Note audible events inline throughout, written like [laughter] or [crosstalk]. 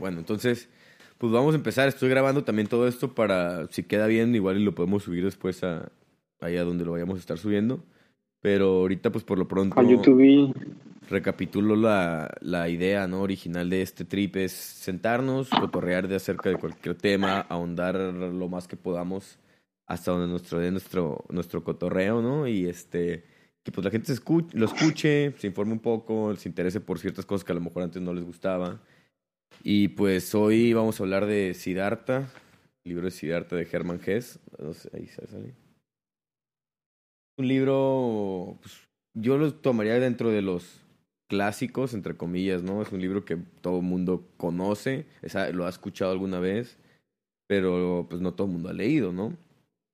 Bueno, entonces, pues vamos a empezar. Estoy grabando también todo esto para, si queda bien, igual y lo podemos subir después a allá donde lo vayamos a estar subiendo. Pero ahorita, pues por lo pronto. A YouTube. Recapitulo la, la idea ¿no? original de este trip: es sentarnos, cotorrear de acerca de cualquier tema, ahondar lo más que podamos hasta donde nuestro nuestro, nuestro cotorreo, ¿no? Y este que pues la gente escuche, lo escuche, se informe un poco, se interese por ciertas cosas que a lo mejor antes no les gustaba. Y pues hoy vamos a hablar de Siddhartha, libro de Siddhartha de Hermann Hesse. No sé, ahí sale. Un libro, pues, yo lo tomaría dentro de los clásicos, entre comillas, ¿no? Es un libro que todo el mundo conoce, lo ha escuchado alguna vez, pero pues no todo el mundo ha leído, ¿no? Un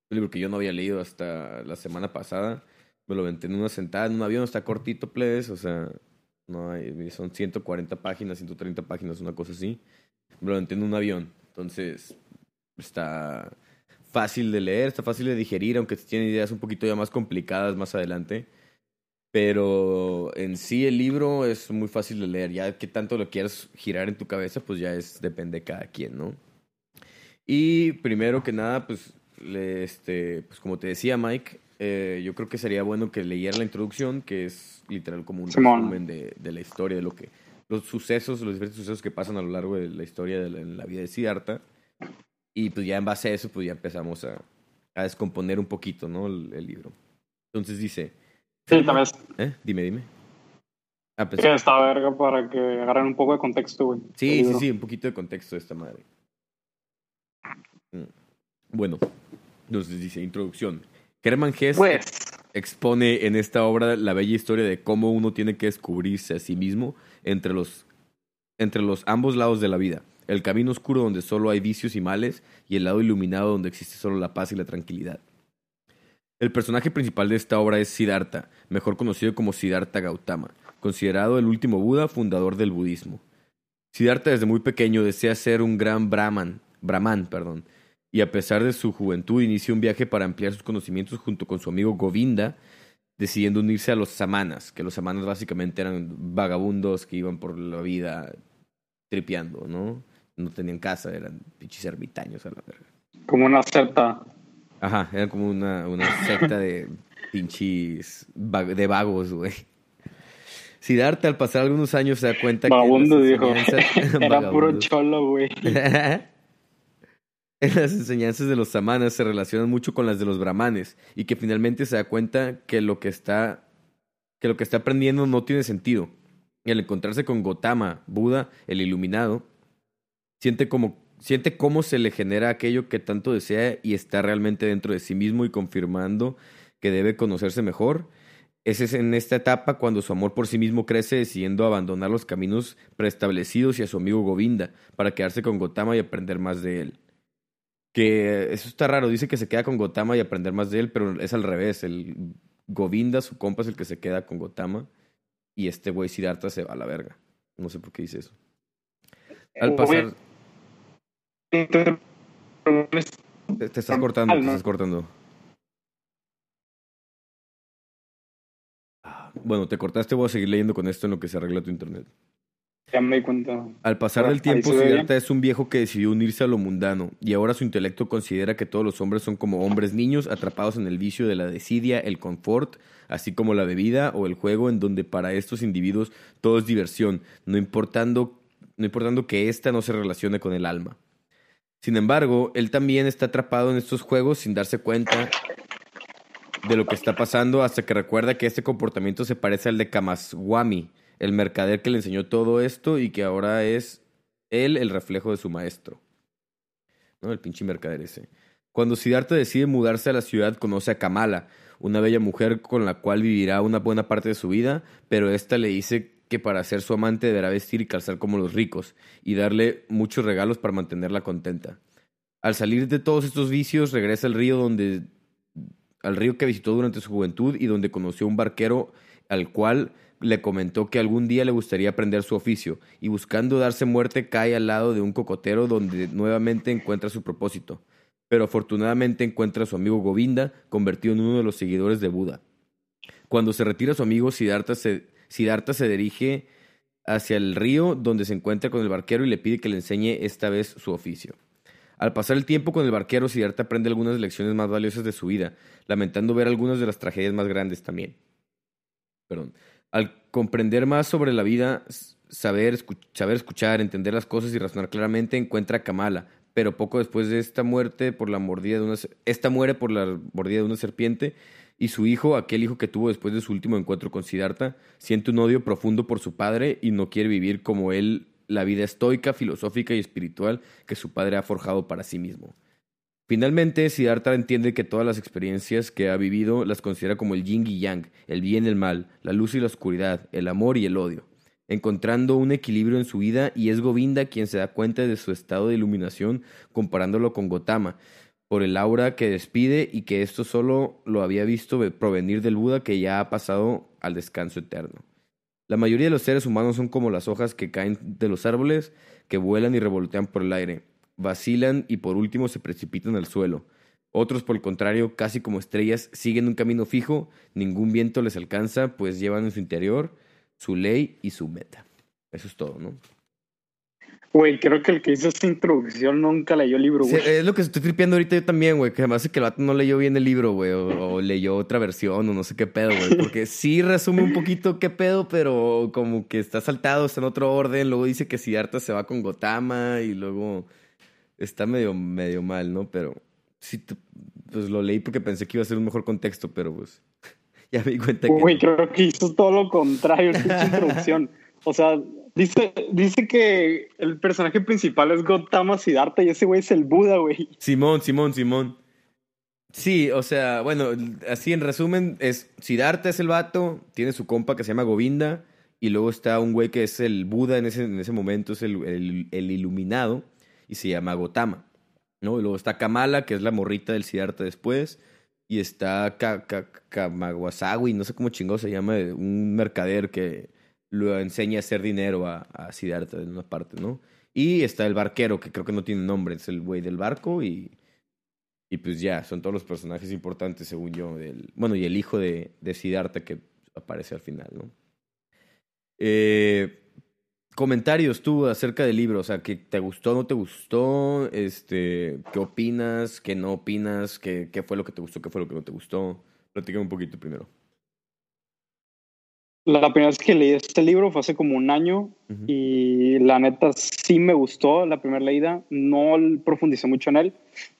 libro que yo no había leído hasta la semana pasada. Me lo aventé en una sentada en un avión, está cortito, please, o sea, no hay, son 140 páginas, 130 páginas, una cosa así. Lo aventé en un avión, entonces está fácil de leer, está fácil de digerir, aunque tiene ideas un poquito ya más complicadas más adelante. Pero en sí el libro es muy fácil de leer. Ya que tanto lo quieras girar en tu cabeza, pues ya es depende de cada quien, ¿no? Y primero que nada, pues, este, pues como te decía Mike, eh, yo creo que sería bueno que leyera la introducción, que es literal como un resumen de, de, la historia, de lo que los sucesos, los diferentes sucesos que pasan a lo largo de la historia de la, en la vida de Siddhartha. Y pues ya en base a eso, pues ya empezamos a, a descomponer un poquito, ¿no? El, libro. Entonces dice... Sí, también. ¿Eh? Dime, dime. Ah, que está verga para que agarren un poco de contexto, güey. Sí, sí, sí, un poquito de contexto de esta madre. Mm. Bueno, entonces dice, introducción. Hermann Hesse pues. expone en esta obra la bella historia de cómo uno tiene que descubrirse a sí mismo entre los, entre los ambos lados de la vida el camino oscuro donde solo hay vicios y males, y el lado iluminado donde existe solo la paz y la tranquilidad. El personaje principal de esta obra es Siddhartha, mejor conocido como Siddhartha Gautama, considerado el último Buda fundador del budismo. Siddhartha desde muy pequeño desea ser un gran brahman, brahman, perdón, y a pesar de su juventud inicia un viaje para ampliar sus conocimientos junto con su amigo Govinda, decidiendo unirse a los samanas, que los samanas básicamente eran vagabundos que iban por la vida tripeando, ¿no? no tenían casa, eran pinches ermitaños a la verga. Como una secta. Ajá, eran como una, una secta de pinches de vagos, güey. Siddhartha al pasar algunos años se da cuenta Vagabundo, que... dijo. [laughs] Era [laughs] puro cholo, güey. [laughs] [laughs] las enseñanzas de los samanas se relacionan mucho con las de los brahmanes y que finalmente se da cuenta que lo que está que lo que está aprendiendo no tiene sentido. Y al encontrarse con Gotama, Buda, el iluminado, siente como siente cómo se le genera aquello que tanto desea y está realmente dentro de sí mismo y confirmando que debe conocerse mejor. Ese es en esta etapa cuando su amor por sí mismo crece, decidiendo abandonar los caminos preestablecidos y a su amigo Govinda para quedarse con Gotama y aprender más de él. Que eso está raro, dice que se queda con Gotama y aprender más de él, pero es al revés. El Govinda, su compa, es el que se queda con Gotama y este güey Siddhartha se va a la verga. No sé por qué dice eso. Al pasar. Te, estás cortando, te estás cortando. Bueno, te cortaste, voy a seguir leyendo con esto en lo que se arregla tu internet. Ya me di cuenta. Al pasar del tiempo, Siddhartha es un viejo que decidió unirse a lo mundano, y ahora su intelecto considera que todos los hombres son como hombres niños atrapados en el vicio de la desidia, el confort, así como la bebida o el juego, en donde para estos individuos todo es diversión, no importando, no importando que ésta no se relacione con el alma. Sin embargo, él también está atrapado en estos juegos sin darse cuenta de lo que está pasando hasta que recuerda que este comportamiento se parece al de Kamaswami, el mercader que le enseñó todo esto y que ahora es él el reflejo de su maestro. ¿No? El pinche mercader ese. Cuando Siddhartha decide mudarse a la ciudad, conoce a Kamala, una bella mujer con la cual vivirá una buena parte de su vida, pero ésta le dice que para ser su amante deberá vestir y calzar como los ricos, y darle muchos regalos para mantenerla contenta. Al salir de todos estos vicios, regresa al río donde al río que visitó durante su juventud y donde conoció a un barquero al cual le comentó que algún día le gustaría aprender su oficio, y buscando darse muerte cae al lado de un cocotero donde nuevamente encuentra su propósito. Pero afortunadamente encuentra a su amigo Govinda, convertido en uno de los seguidores de Buda. Cuando se retira su amigo, Siddhartha se, Siddhartha se dirige hacia el río donde se encuentra con el barquero y le pide que le enseñe esta vez su oficio. Al pasar el tiempo con el barquero, Siddhartha aprende algunas lecciones más valiosas de su vida, lamentando ver algunas de las tragedias más grandes también. Perdón. Al comprender más sobre la vida, saber, saber escuchar, entender las cosas y razonar claramente, encuentra a Kamala, pero poco después de esta muerte por la mordida de una esta muere por la mordida de una serpiente y su hijo, aquel hijo que tuvo después de su último encuentro con Siddhartha, siente un odio profundo por su padre y no quiere vivir como él la vida estoica, filosófica y espiritual que su padre ha forjado para sí mismo. Finalmente, Siddhartha entiende que todas las experiencias que ha vivido las considera como el yin y yang, el bien y el mal, la luz y la oscuridad, el amor y el odio, encontrando un equilibrio en su vida y es Govinda quien se da cuenta de su estado de iluminación comparándolo con Gotama, por el aura que despide y que esto solo lo había visto provenir del Buda que ya ha pasado al descanso eterno. La mayoría de los seres humanos son como las hojas que caen de los árboles, que vuelan y revolotean por el aire, vacilan y por último se precipitan al suelo. Otros, por el contrario, casi como estrellas, siguen un camino fijo, ningún viento les alcanza, pues llevan en su interior su ley y su meta. Eso es todo, ¿no? Güey, creo que el que hizo esta introducción nunca leyó el libro, güey. es lo que estoy tripeando ahorita yo también, güey. Que además es que el vato no leyó bien el libro, güey. O, leyó otra versión o no sé qué pedo, güey. Porque sí resume un poquito qué pedo, pero como que está saltado, está en otro orden. Luego dice que Siddhartha se va con Gotama y luego está medio, medio mal, ¿no? Pero sí, pues lo leí porque pensé que iba a ser un mejor contexto, pero pues [laughs] ya me di cuenta que... Güey, creo que hizo todo lo contrario esta introducción. O sea, Dice, dice que el personaje principal es Gotama Siddhartha y ese güey es el Buda, güey. Simón, Simón, Simón. Sí, o sea, bueno, así en resumen, es Siddhartha es el vato, tiene su compa que se llama Govinda, y luego está un güey que es el Buda en ese, en ese momento, es el, el, iluminado, y se llama Gotama. ¿no? Y luego está Kamala, que es la morrita del Siddhartha después, y está Kamawasawi, no sé cómo chingado se llama, un mercader que lo enseña a hacer dinero a, a en una parte, ¿no? Y está el barquero, que creo que no tiene nombre, es el güey del barco y, y pues ya, son todos los personajes importantes, según yo. Bueno, y el hijo de, de Siddhartha que aparece al final, ¿no? Eh, comentarios tú acerca del libro, o sea, que te gustó, no te gustó, este, qué opinas, qué no opinas, qué, qué fue lo que te gustó, qué fue lo que no te gustó. Platícame un poquito primero. La primera vez que leí este libro fue hace como un año y la neta sí me gustó la primera leída, no profundicé mucho en él.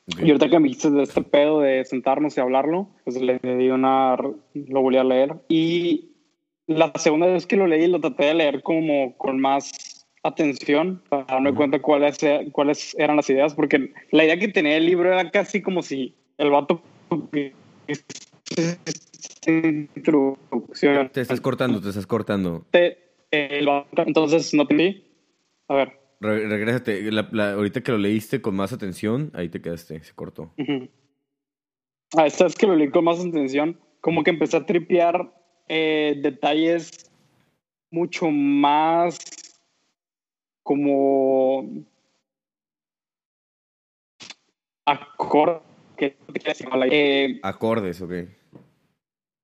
Y ahorita que me dijiste de este pedo de sentarnos y hablarlo, pues le di una, lo volví a leer. Y la segunda vez que lo leí lo traté de leer como con más atención para darme cuenta cuáles, cuáles eran las ideas, porque la idea que tenía el libro era casi como si el vato introducción. Te estás cortando, te estás cortando. entonces, no te. A ver. regrésate. ahorita que lo leíste con más atención, ahí te quedaste, se cortó. Ah, esta vez que lo leí con más atención, como que empecé a tripear eh, detalles mucho más como acordes. Eh, acordes, ok.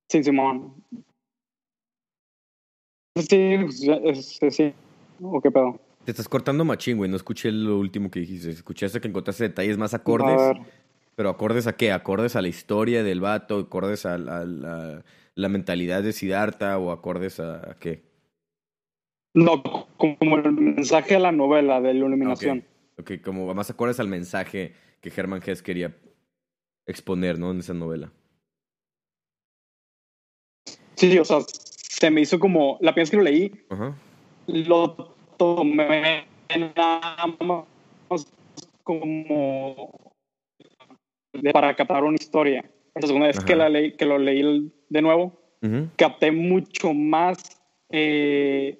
Sí, Simón. Sí, sí, sí. ¿O qué pedo? Te estás cortando machín, güey. No escuché lo último que dijiste. Escuchaste que encontraste detalles más acordes. ¿Pero acordes a qué? ¿Acordes a la historia del vato? ¿Acordes a, la, mentalidad de Siddhartha? ¿O acordes a, qué? No, como el mensaje de la novela de la iluminación. Ok, como más acordes al mensaje que Herman Hess quería exponer, ¿no? En esa novela. Sí, o sea, se me hizo como, la primera vez que lo leí, lo tomé nada más como para captar una historia. La segunda vez que, la leí, que lo leí de nuevo, capté mucho más eh,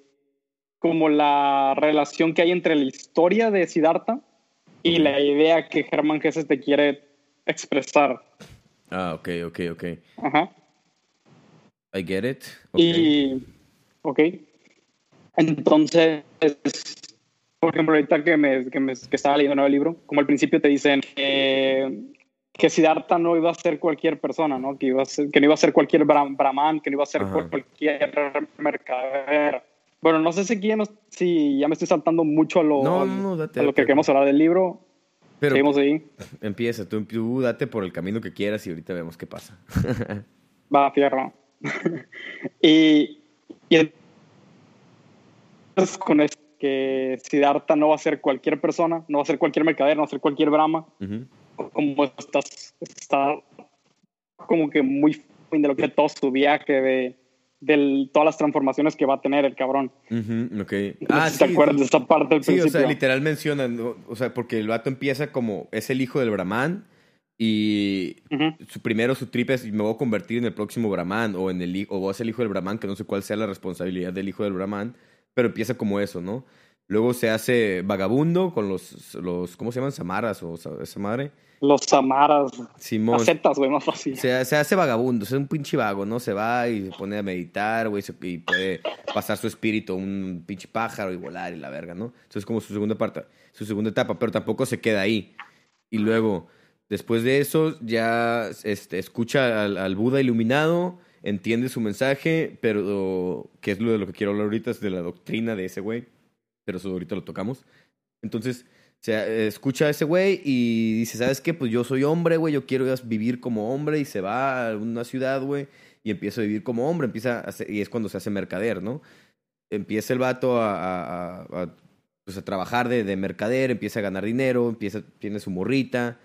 como la relación que hay entre la historia de Siddhartha y la idea que Germán Gesses te quiere expresar. Ah, ok, ok, ok. Ajá. I get it. Y, ok. Entonces, por ejemplo, ahorita que, me, que, me, que estaba leyendo un nuevo libro, como al principio te dicen que, que Siddhartha no iba a ser cualquier persona, ¿no? Que, iba a ser, que no iba a ser cualquier brahman, que no iba a ser cualquier mercader. Bueno, no sé si, ya, si ya me estoy saltando mucho a lo, a lo que queremos hablar del libro. Pero Seguimos ahí. Empieza, tú, tú, date por el camino que quieras y ahorita vemos qué pasa. Va, fierro. [laughs] y, y con esto que Siddhartha no va a ser cualquier persona, no va a ser cualquier mercader, no va a ser cualquier Brahma. Como estás, está como que muy de lo que es todo su viaje de de todas las transformaciones que va a tener el cabrón. ah, sí, ¿Te acuerdas de esta parte del sí, o sea, literal mencionan, o sea, porque el vato empieza como, es el hijo del Brahman y su primero su trip es, me voy a convertir en el próximo Brahman o en el o voy a ser el hijo del Brahman, que no sé cuál sea la responsabilidad del hijo del Brahman, pero empieza como eso, ¿no? Luego se hace vagabundo con los, los ¿cómo se llaman? Samaras o esa madre. Los Samaras. Simón. güey, más fácil. Se, se, hace vagabundo, es un pinche vago, ¿no? Se va y se pone a meditar, güey, y puede pasar su espíritu a un pinche pájaro y volar y la verga, ¿no? Entonces como su segunda parte, su segunda etapa, pero tampoco se queda ahí. Y luego, después de eso, ya este, escucha al, al Buda iluminado, entiende su mensaje, pero que es lo de lo que quiero hablar ahorita, es de la doctrina de ese güey. Pero eso ahorita lo tocamos. Entonces, se escucha a ese güey y dice, ¿sabes qué? Pues yo soy hombre, güey, yo quiero vivir como hombre y se va a una ciudad, güey, y empieza a vivir como hombre, empieza y es cuando se hace mercader, ¿no? Empieza el vato a, a, pues a trabajar de, de, mercader, empieza a ganar dinero, empieza, tiene su morrita,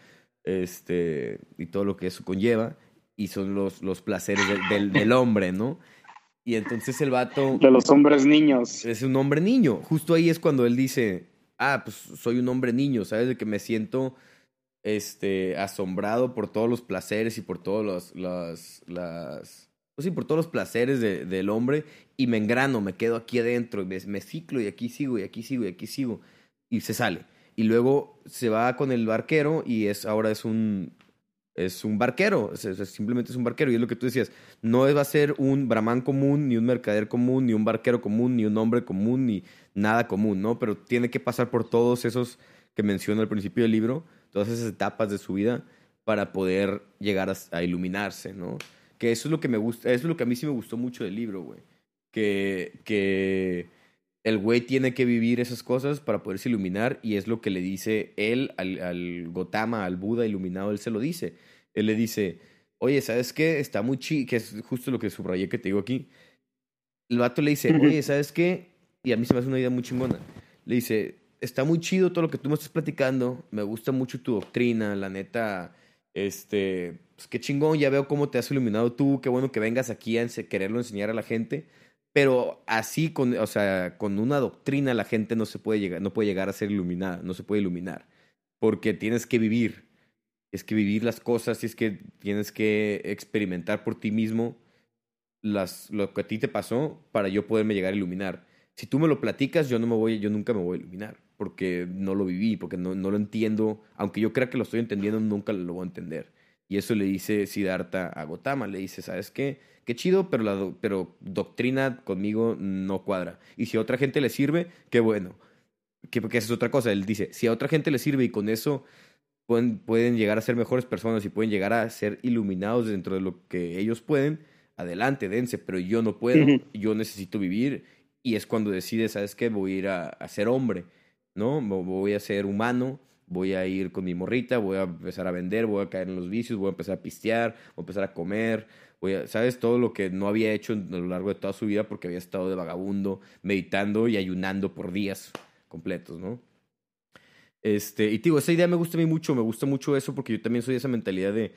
este, y todo lo que eso conlleva, y son los, los placeres del, del hombre, ¿no? Y entonces el vato... De los hombres niños. Es un hombre niño. Justo ahí es cuando él dice, ah, pues soy un hombre niño, ¿sabes? De que me siento este, asombrado por todos los placeres y por todos los, las, las, pues sí, por todos los placeres de, del hombre y me engrano, me quedo aquí adentro, me, me ciclo y aquí sigo y aquí sigo y aquí sigo y se sale. Y luego se va con el barquero y es ahora es un es un barquero, simplemente es un barquero. Y es lo que tú decías, no va a ser un brahman común, ni un mercader común, ni un barquero común, ni un hombre común, ni nada común, ¿no? Pero tiene que pasar por todos esos que menciona al principio del libro, todas esas etapas de su vida para poder llegar a, iluminarse, ¿no? Que eso es lo que me gusta, eso es lo que a mí sí me gustó mucho del libro, güey. Que, que el güey tiene que vivir esas cosas para poderse iluminar y es lo que le dice él al, al Gotama, al Buda iluminado, él se lo dice. Él le dice, oye, ¿sabes qué? Está muy chido, que es justo lo que subrayé que te digo aquí. El vato le dice, oye, ¿sabes qué? Y a mí se me hace una idea muy chingona. Le dice, está muy chido todo lo que tú me estás platicando, me gusta mucho tu doctrina, la neta, este, pues qué chingón, ya veo cómo te has iluminado tú, qué bueno que vengas aquí a quererlo enseñar a la gente, pero así, con, o sea, con una doctrina la gente no se puede llegar, no puede llegar a ser iluminada, no se puede iluminar, porque tienes que vivir, es que vivir las cosas, y es que tienes que experimentar por ti mismo las, lo que a ti te pasó para yo poderme llegar a iluminar. Si tú me lo platicas, yo no me voy, yo nunca me voy a iluminar, porque no lo viví, porque no, no lo entiendo, aunque yo crea que lo estoy entendiendo, nunca lo voy a entender. Y eso le dice Siddhartha a Gotama, le dice, ¿sabes qué? Qué chido, pero, la pero doctrina conmigo no cuadra. Y si a otra gente le sirve, qué bueno. Que, porque esa es otra cosa. Él dice, si a otra gente le sirve y con eso pueden, pueden llegar a ser mejores personas y pueden llegar a ser iluminados dentro de lo que ellos pueden, adelante, dense, pero yo no puedo, yo necesito vivir y es cuando decides, ¿sabes qué? Voy a ir a, a, ser hombre, ¿no? Voy a ser humano, voy a ir con mi morrita, voy a empezar a vender, voy a caer en los vicios, voy a empezar a pistear, voy a empezar a comer, voy a, ¿sabes? Todo lo que no había hecho a lo largo de toda su vida porque había estado de vagabundo, meditando y ayunando por días completos, ¿no? Este, y digo, esa idea me gusta a mí mucho, me gusta mucho eso porque yo también soy de esa mentalidad de,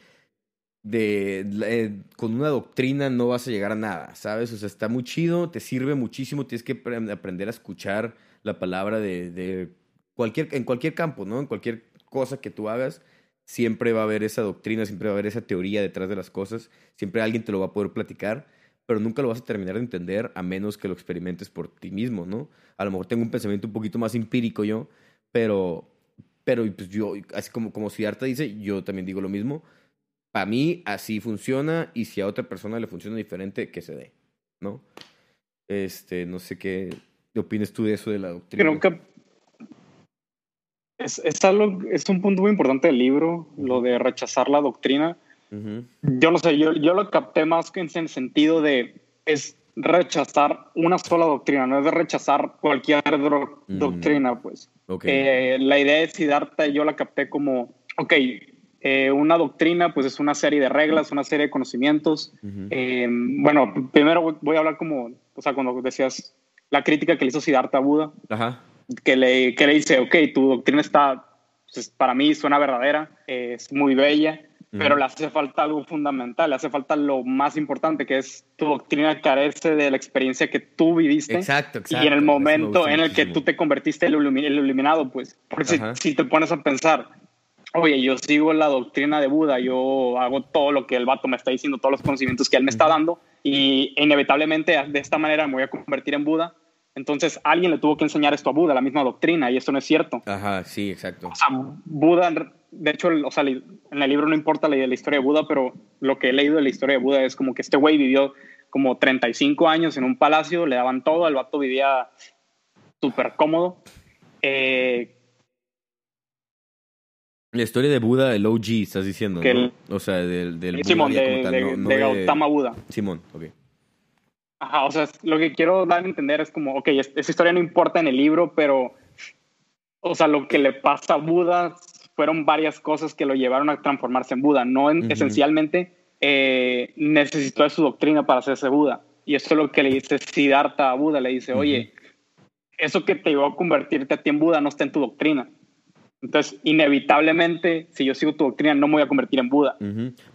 de, eh, con una doctrina no vas a llegar a nada, ¿sabes? O sea, está muy chido, te sirve muchísimo, tienes que aprender a escuchar la palabra de, de cualquier, en cualquier campo, ¿no? En cualquier cosa que tú hagas, siempre va a haber esa doctrina, siempre va a haber esa teoría detrás de las cosas, siempre alguien te lo va a poder platicar, pero nunca lo vas a terminar de entender a menos que lo experimentes por ti mismo, ¿no? A lo mejor tengo un pensamiento un poquito más empírico yo, pero pero pues yo, así como, como Siddhartha dice, yo también digo lo mismo. Para mí así funciona y si a otra persona le funciona diferente, que se dé, ¿no? Este, no sé qué, opinas tú de eso de la doctrina. Que es, es, algo, es un punto muy importante del libro, lo de rechazar la doctrina. Yo no sé, yo, yo lo capté más que en el sentido de, es, rechazar una sola doctrina, no es de rechazar cualquier mm. doctrina, pues. Eh, la idea de Siddhartha yo la capté como, ok, eh, una doctrina pues es una serie de reglas, una serie de conocimientos. Eh, bueno, primero voy a hablar como, o sea, cuando decías la crítica que le hizo Siddhartha a Buda, Que, le, que le dice, ok, tu doctrina está, pues, para mí suena verdadera, es muy bella, pero le hace falta algo fundamental, le hace falta lo más importante, que es tu doctrina carece de la experiencia que tú viviste. Exacto, exacto. Y en el momento en el que tú te convertiste en el iluminado, pues, porque si, te pones a pensar, oye, yo sigo la doctrina de Buda, yo hago todo lo que el vato me está diciendo, todos los conocimientos que él me está dando, y inevitablemente de esta manera me voy a convertir en Buda. Entonces alguien le tuvo que enseñar esto a Buda, la misma doctrina, y esto no es cierto. Ajá, sí, exacto. O sea, Buda de hecho, o sea, en el libro no importa la, la historia de Buda, pero lo que he leído de la historia de Buda es como que este güey vivió como 35 años en un palacio, le daban todo, el vato vivía súper cómodo. Eh, la historia de Buda, el OG, estás diciendo, ¿no? o sea, del, del Simón, de, de, Gautama Buda. Simón, ok. Ajá, o sea, lo que quiero dar a entender es como, ok, esa historia no importa en el libro, pero, o sea, lo que le pasa a Buda fueron varias cosas que lo llevaron a transformarse en Buda. No esencialmente eh, necesitó de su doctrina para hacerse Buda. Y eso es lo que le dice Siddhartha a Buda. Le dice, oye, eso que te llevó a convertirte a ti en Buda no está en tu doctrina. Entonces, inevitablemente, si yo sigo tu doctrina, no me voy a convertir en Buda.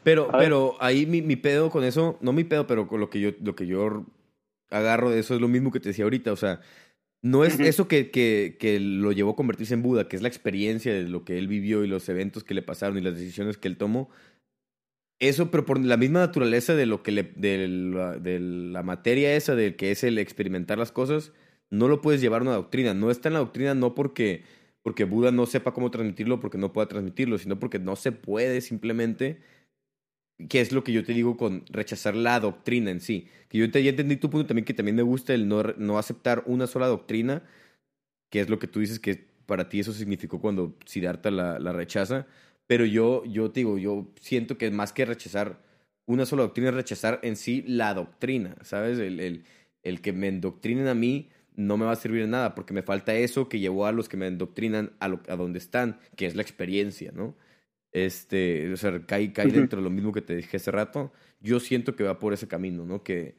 Pero, pero ahí mi, mi, pedo con eso, no mi pedo, pero con lo que yo, lo que yo agarro de eso es lo mismo que te decía ahorita. O sea, no es eso que, que, que, lo llevó a convertirse en Buda, que es la experiencia de lo que él vivió y los eventos que le pasaron y las decisiones que él tomó. Eso, pero por la misma naturaleza de lo que le, de, la, de la materia esa, de que es el experimentar las cosas, no lo puedes llevar a una doctrina. No está en la doctrina no porque, porque Buda no sepa cómo transmitirlo, porque no pueda transmitirlo, sino porque no se puede simplemente que es lo que yo te digo con rechazar la doctrina en sí. Que yo te, ya entendí tu punto también, que también me gusta el no, no aceptar una sola doctrina, que es lo que tú dices que para ti eso significó cuando Siddhartha la, la rechaza. Pero yo, yo te digo, yo siento que más que rechazar una sola doctrina, es rechazar en sí la doctrina, ¿sabes? El, el, el que me endoctrinen a mí no me va a servir de nada, porque me falta eso que llevó a los que me endoctrinan a, a donde están, que es la experiencia, ¿no? Este, o sea, cae, cae dentro de lo mismo que te dije hace rato. Yo siento que va por ese camino, ¿no? Que,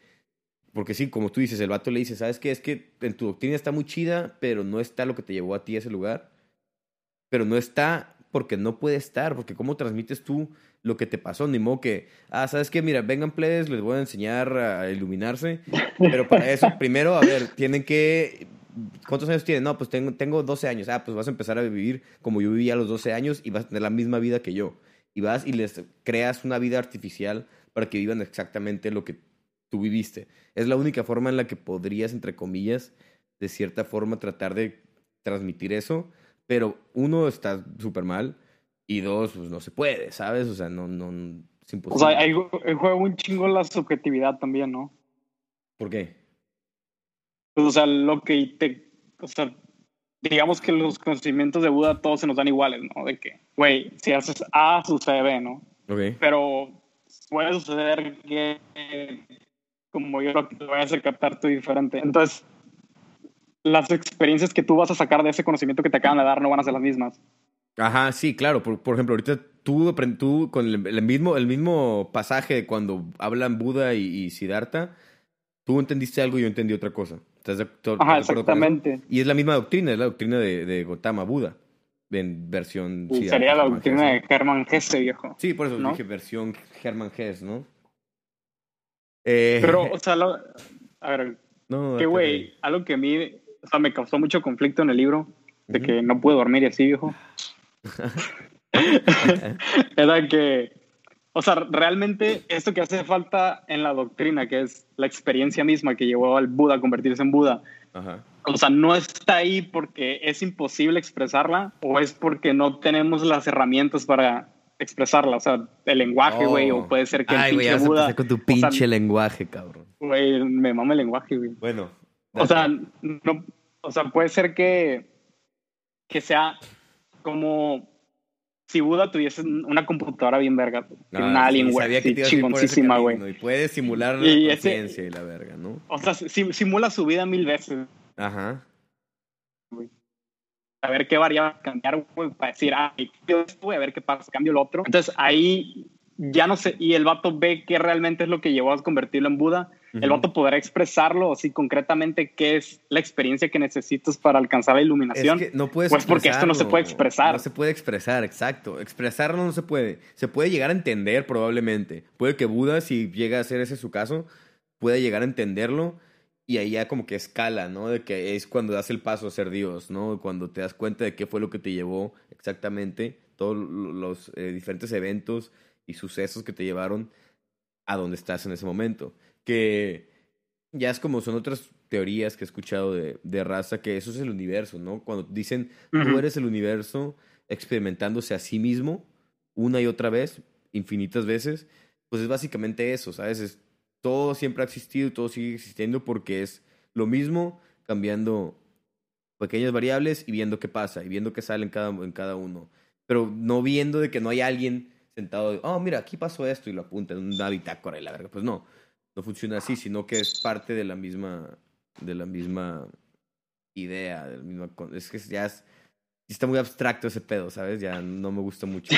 porque sí, como tú dices, el vato le dice, ¿sabes qué? Es que en tu doctrina está muy chida, pero no está lo que te llevó a ti a ese lugar. Pero no está porque no puede estar, porque cómo transmites tú lo que te pasó, ni modo que, ah, ¿sabes qué? Mira, vengan plebes, les voy a enseñar a iluminarse, [laughs] pero para eso, primero, a ver, tienen que ¿Cuántos años tienes? No, pues tengo, tengo 12 años. Ah, pues vas a empezar a vivir como yo vivía a los 12 años y vas a tener la misma vida que yo. Y vas y les creas una vida artificial para que vivan exactamente lo que tú viviste. Es la única forma en la que podrías, entre comillas, de cierta forma tratar de transmitir eso. Pero uno, está súper mal. Y dos, pues no se puede, ¿sabes? O sea, no, no, es imposible. O sea, hay, juega un chingo la subjetividad también, ¿no? ¿Por qué? Pues, o sea, lo que te, o sea, digamos que los conocimientos de Buda todos se nos dan iguales, ¿no? De que, güey, si haces A, sucede B, ¿no? Okay. Pero puede suceder que, como yo lo que voy a hacer captar tú diferente. Entonces, las experiencias que tú vas a sacar de ese conocimiento que te acaban de dar no van a ser las mismas. Ajá, sí, claro. Por, por ejemplo, ahorita tú, tú con el, mismo, el mismo pasaje cuando hablan Buda y, y Siddhartha, tú entendiste algo y yo entendí otra cosa. Ajá, exactamente. Y es la misma doctrina, es la doctrina de, de Gotama Buda, en versión... sería la doctrina de Hermann Hesse, viejo. Sí, por eso dije versión Hermann Hesse, ¿no? Eh... Pero, o [laughs] sea, a ver, no, qué güey, algo que a mí, o sea, me causó mucho conflicto en el libro, de que no puedo dormir y así, viejo. [laughs] [laughs] Era que o sea, realmente esto que hace falta en la doctrina, que es la experiencia misma que llevó al Buda a convertirse en Buda, o sea, no está ahí porque es imposible expresarla o es porque no tenemos las herramientas para expresarla, o sea, el lenguaje, güey, o puede ser que el pinche Buda... con tu pinche lenguaje, cabrón. Güey, me mama el lenguaje, güey. Bueno. O sea, no, o sea, puede ser que, que sea como si Buda tuviese una computadora bien verga, ah, un alien, güey, sí, chingoncísima, güey. Y puede simular la conciencia y la verga, ¿no? O sea, simula su vida mil veces. Ajá. A ver qué variable cambiar, güey, para decir, ah, voy a ver qué pasa, cambio el otro. Entonces ahí ya no sé, y el vato ve qué realmente es lo que llevó a convertirlo en Buda. El vato podrá expresarlo, o sí, concretamente, qué es la experiencia que necesitas para alcanzar la iluminación. Es que no puedes Pues porque esto no se puede expresar. No se puede expresar, exacto. Expresarlo no se puede. Se puede llegar a entender, probablemente. Puede que Buda, si llega a ser ese su caso, pueda llegar a entenderlo y ahí ya como que escala, ¿no? De que es cuando das el paso a ser Dios, ¿no? Cuando te das cuenta de qué fue lo que te llevó exactamente, todos los eh, diferentes eventos y sucesos que te llevaron a donde estás en ese momento. Que ya es como son otras teorías que he escuchado de, de raza, que eso es el universo, ¿no? Cuando dicen, tú eres el universo experimentándose a sí mismo una y otra vez, infinitas veces, pues es básicamente eso, ¿sabes? Es, todo siempre ha existido y todo sigue existiendo porque es lo mismo cambiando pequeñas variables y viendo qué pasa y viendo qué sale en cada, en cada uno. Pero no viendo de que no hay alguien sentado, oh, mira, aquí pasó esto y lo apunta en una bitácora y la verga. Pues no, no funciona así, sino que es parte de la misma, de la misma idea, del mismo, es que ya es, está muy abstracto ese pedo, ¿sabes? Ya no me gusta mucho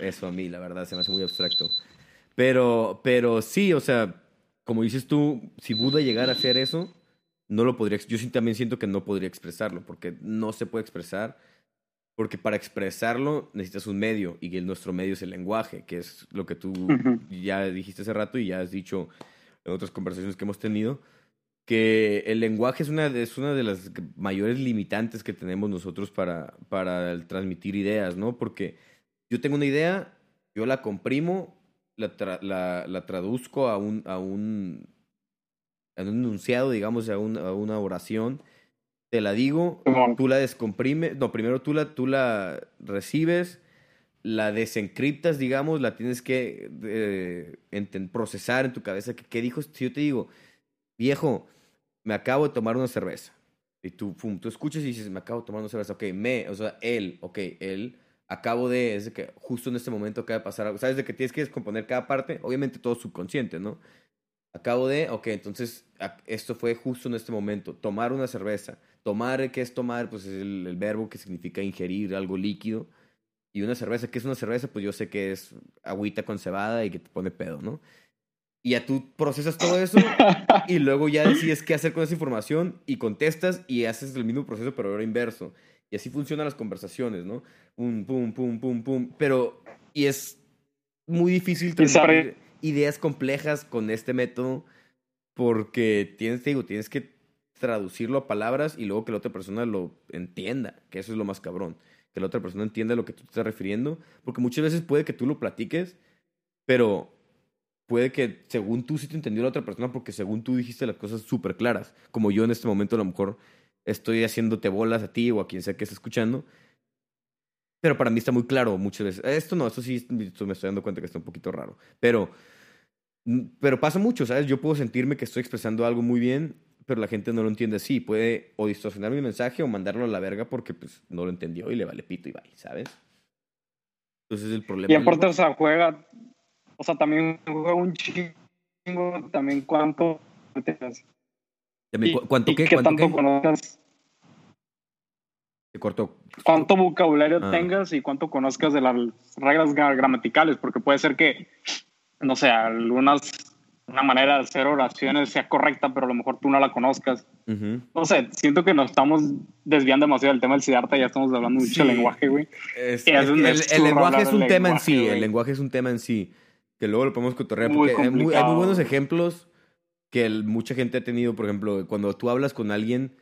eso a mí, la verdad, se me hace muy abstracto. Pero, pero sí, o sea, como dices tú, si Buda llegara a hacer eso, no lo podría, yo también siento que no podría expresarlo, porque no se puede expresar porque para expresarlo necesitas un medio y el, nuestro medio es el lenguaje, que es lo que tú ya dijiste hace rato y ya has dicho en otras conversaciones que hemos tenido, que el lenguaje es una, es una de las mayores limitantes que tenemos nosotros para, para transmitir ideas, ¿no? Porque yo tengo una idea, yo la comprimo, la, la, la traduzco a un, a un, a un enunciado, digamos, a, a una oración te la digo, tú la descomprimes, no, primero tú la, tú la recibes, la desencriptas, digamos, la tienes que eh, procesar en tu cabeza. ¿Qué, dijo? Si yo te digo, viejo, me acabo de tomar una cerveza. Y tú, pum, tú escuchas y dices, me acabo de tomar una cerveza. Ok, me, o sea, él, ok, él, acabo de, es de que justo en este momento acaba de pasar algo. ¿Sabes de que tienes que descomponer cada parte? Obviamente todo subconsciente, ¿no? Acabo de, ok, entonces esto fue justo en este momento, tomar una cerveza. Tomar, ¿qué es tomar? Pues es el, verbo que significa ingerir algo líquido. Y una cerveza, ¿qué es una cerveza? Pues yo sé que es agüita con cebada y que te pone pedo, ¿no? Y ya tú procesas todo eso y luego ya decides qué hacer con esa información y contestas y haces el mismo proceso pero ahora inverso. Y así funcionan las conversaciones, ¿no? Pum, pum, pum, pum, pum. Pero, y es muy difícil tener ideas complejas con este método porque tienes, te digo, tienes que traducirlo a palabras y luego que la otra persona lo entienda, que eso es lo más cabrón, que la otra persona entienda lo que tú te estás refiriendo, porque muchas veces puede que tú lo platiques, pero puede que según tú sí te entendió la otra persona porque según tú dijiste las cosas súper claras, como yo en este momento a lo mejor estoy haciéndote bolas a ti o a quien sea que esté escuchando, pero para mí está muy claro muchas veces. Esto no, esto sí me estoy dando cuenta que está un poquito raro, pero pero pasa mucho, ¿sabes? Yo puedo sentirme que estoy expresando algo muy bien pero la gente no lo entiende así. Puede o distorsionar mi mensaje o mandarlo a la verga porque pues no lo entendió y le vale pito y vale, ¿sabes? Entonces es el problema. Y aparte, o sea, juega, o sea, también juega un chingo también cuánto ¿Cuánto qué? ¿Cuánto tanto conozcas. Se cortó. Cuánto vocabulario ah. tengas y cuánto conozcas de las reglas gramaticales, porque puede ser que, no sé, algunas una manera de hacer oraciones sea correcta, pero a lo mejor tú no la conozcas. No sé, siento que nos estamos desviando demasiado del tema del Siddhartha, ya estamos hablando mucho del lenguaje, güey. el, lenguaje es un tema en sí, el lenguaje es un tema en sí, que luego lo podemos cotorrear, porque hay muy, buenos ejemplos que mucha gente ha tenido, por ejemplo, cuando tú hablas con alguien,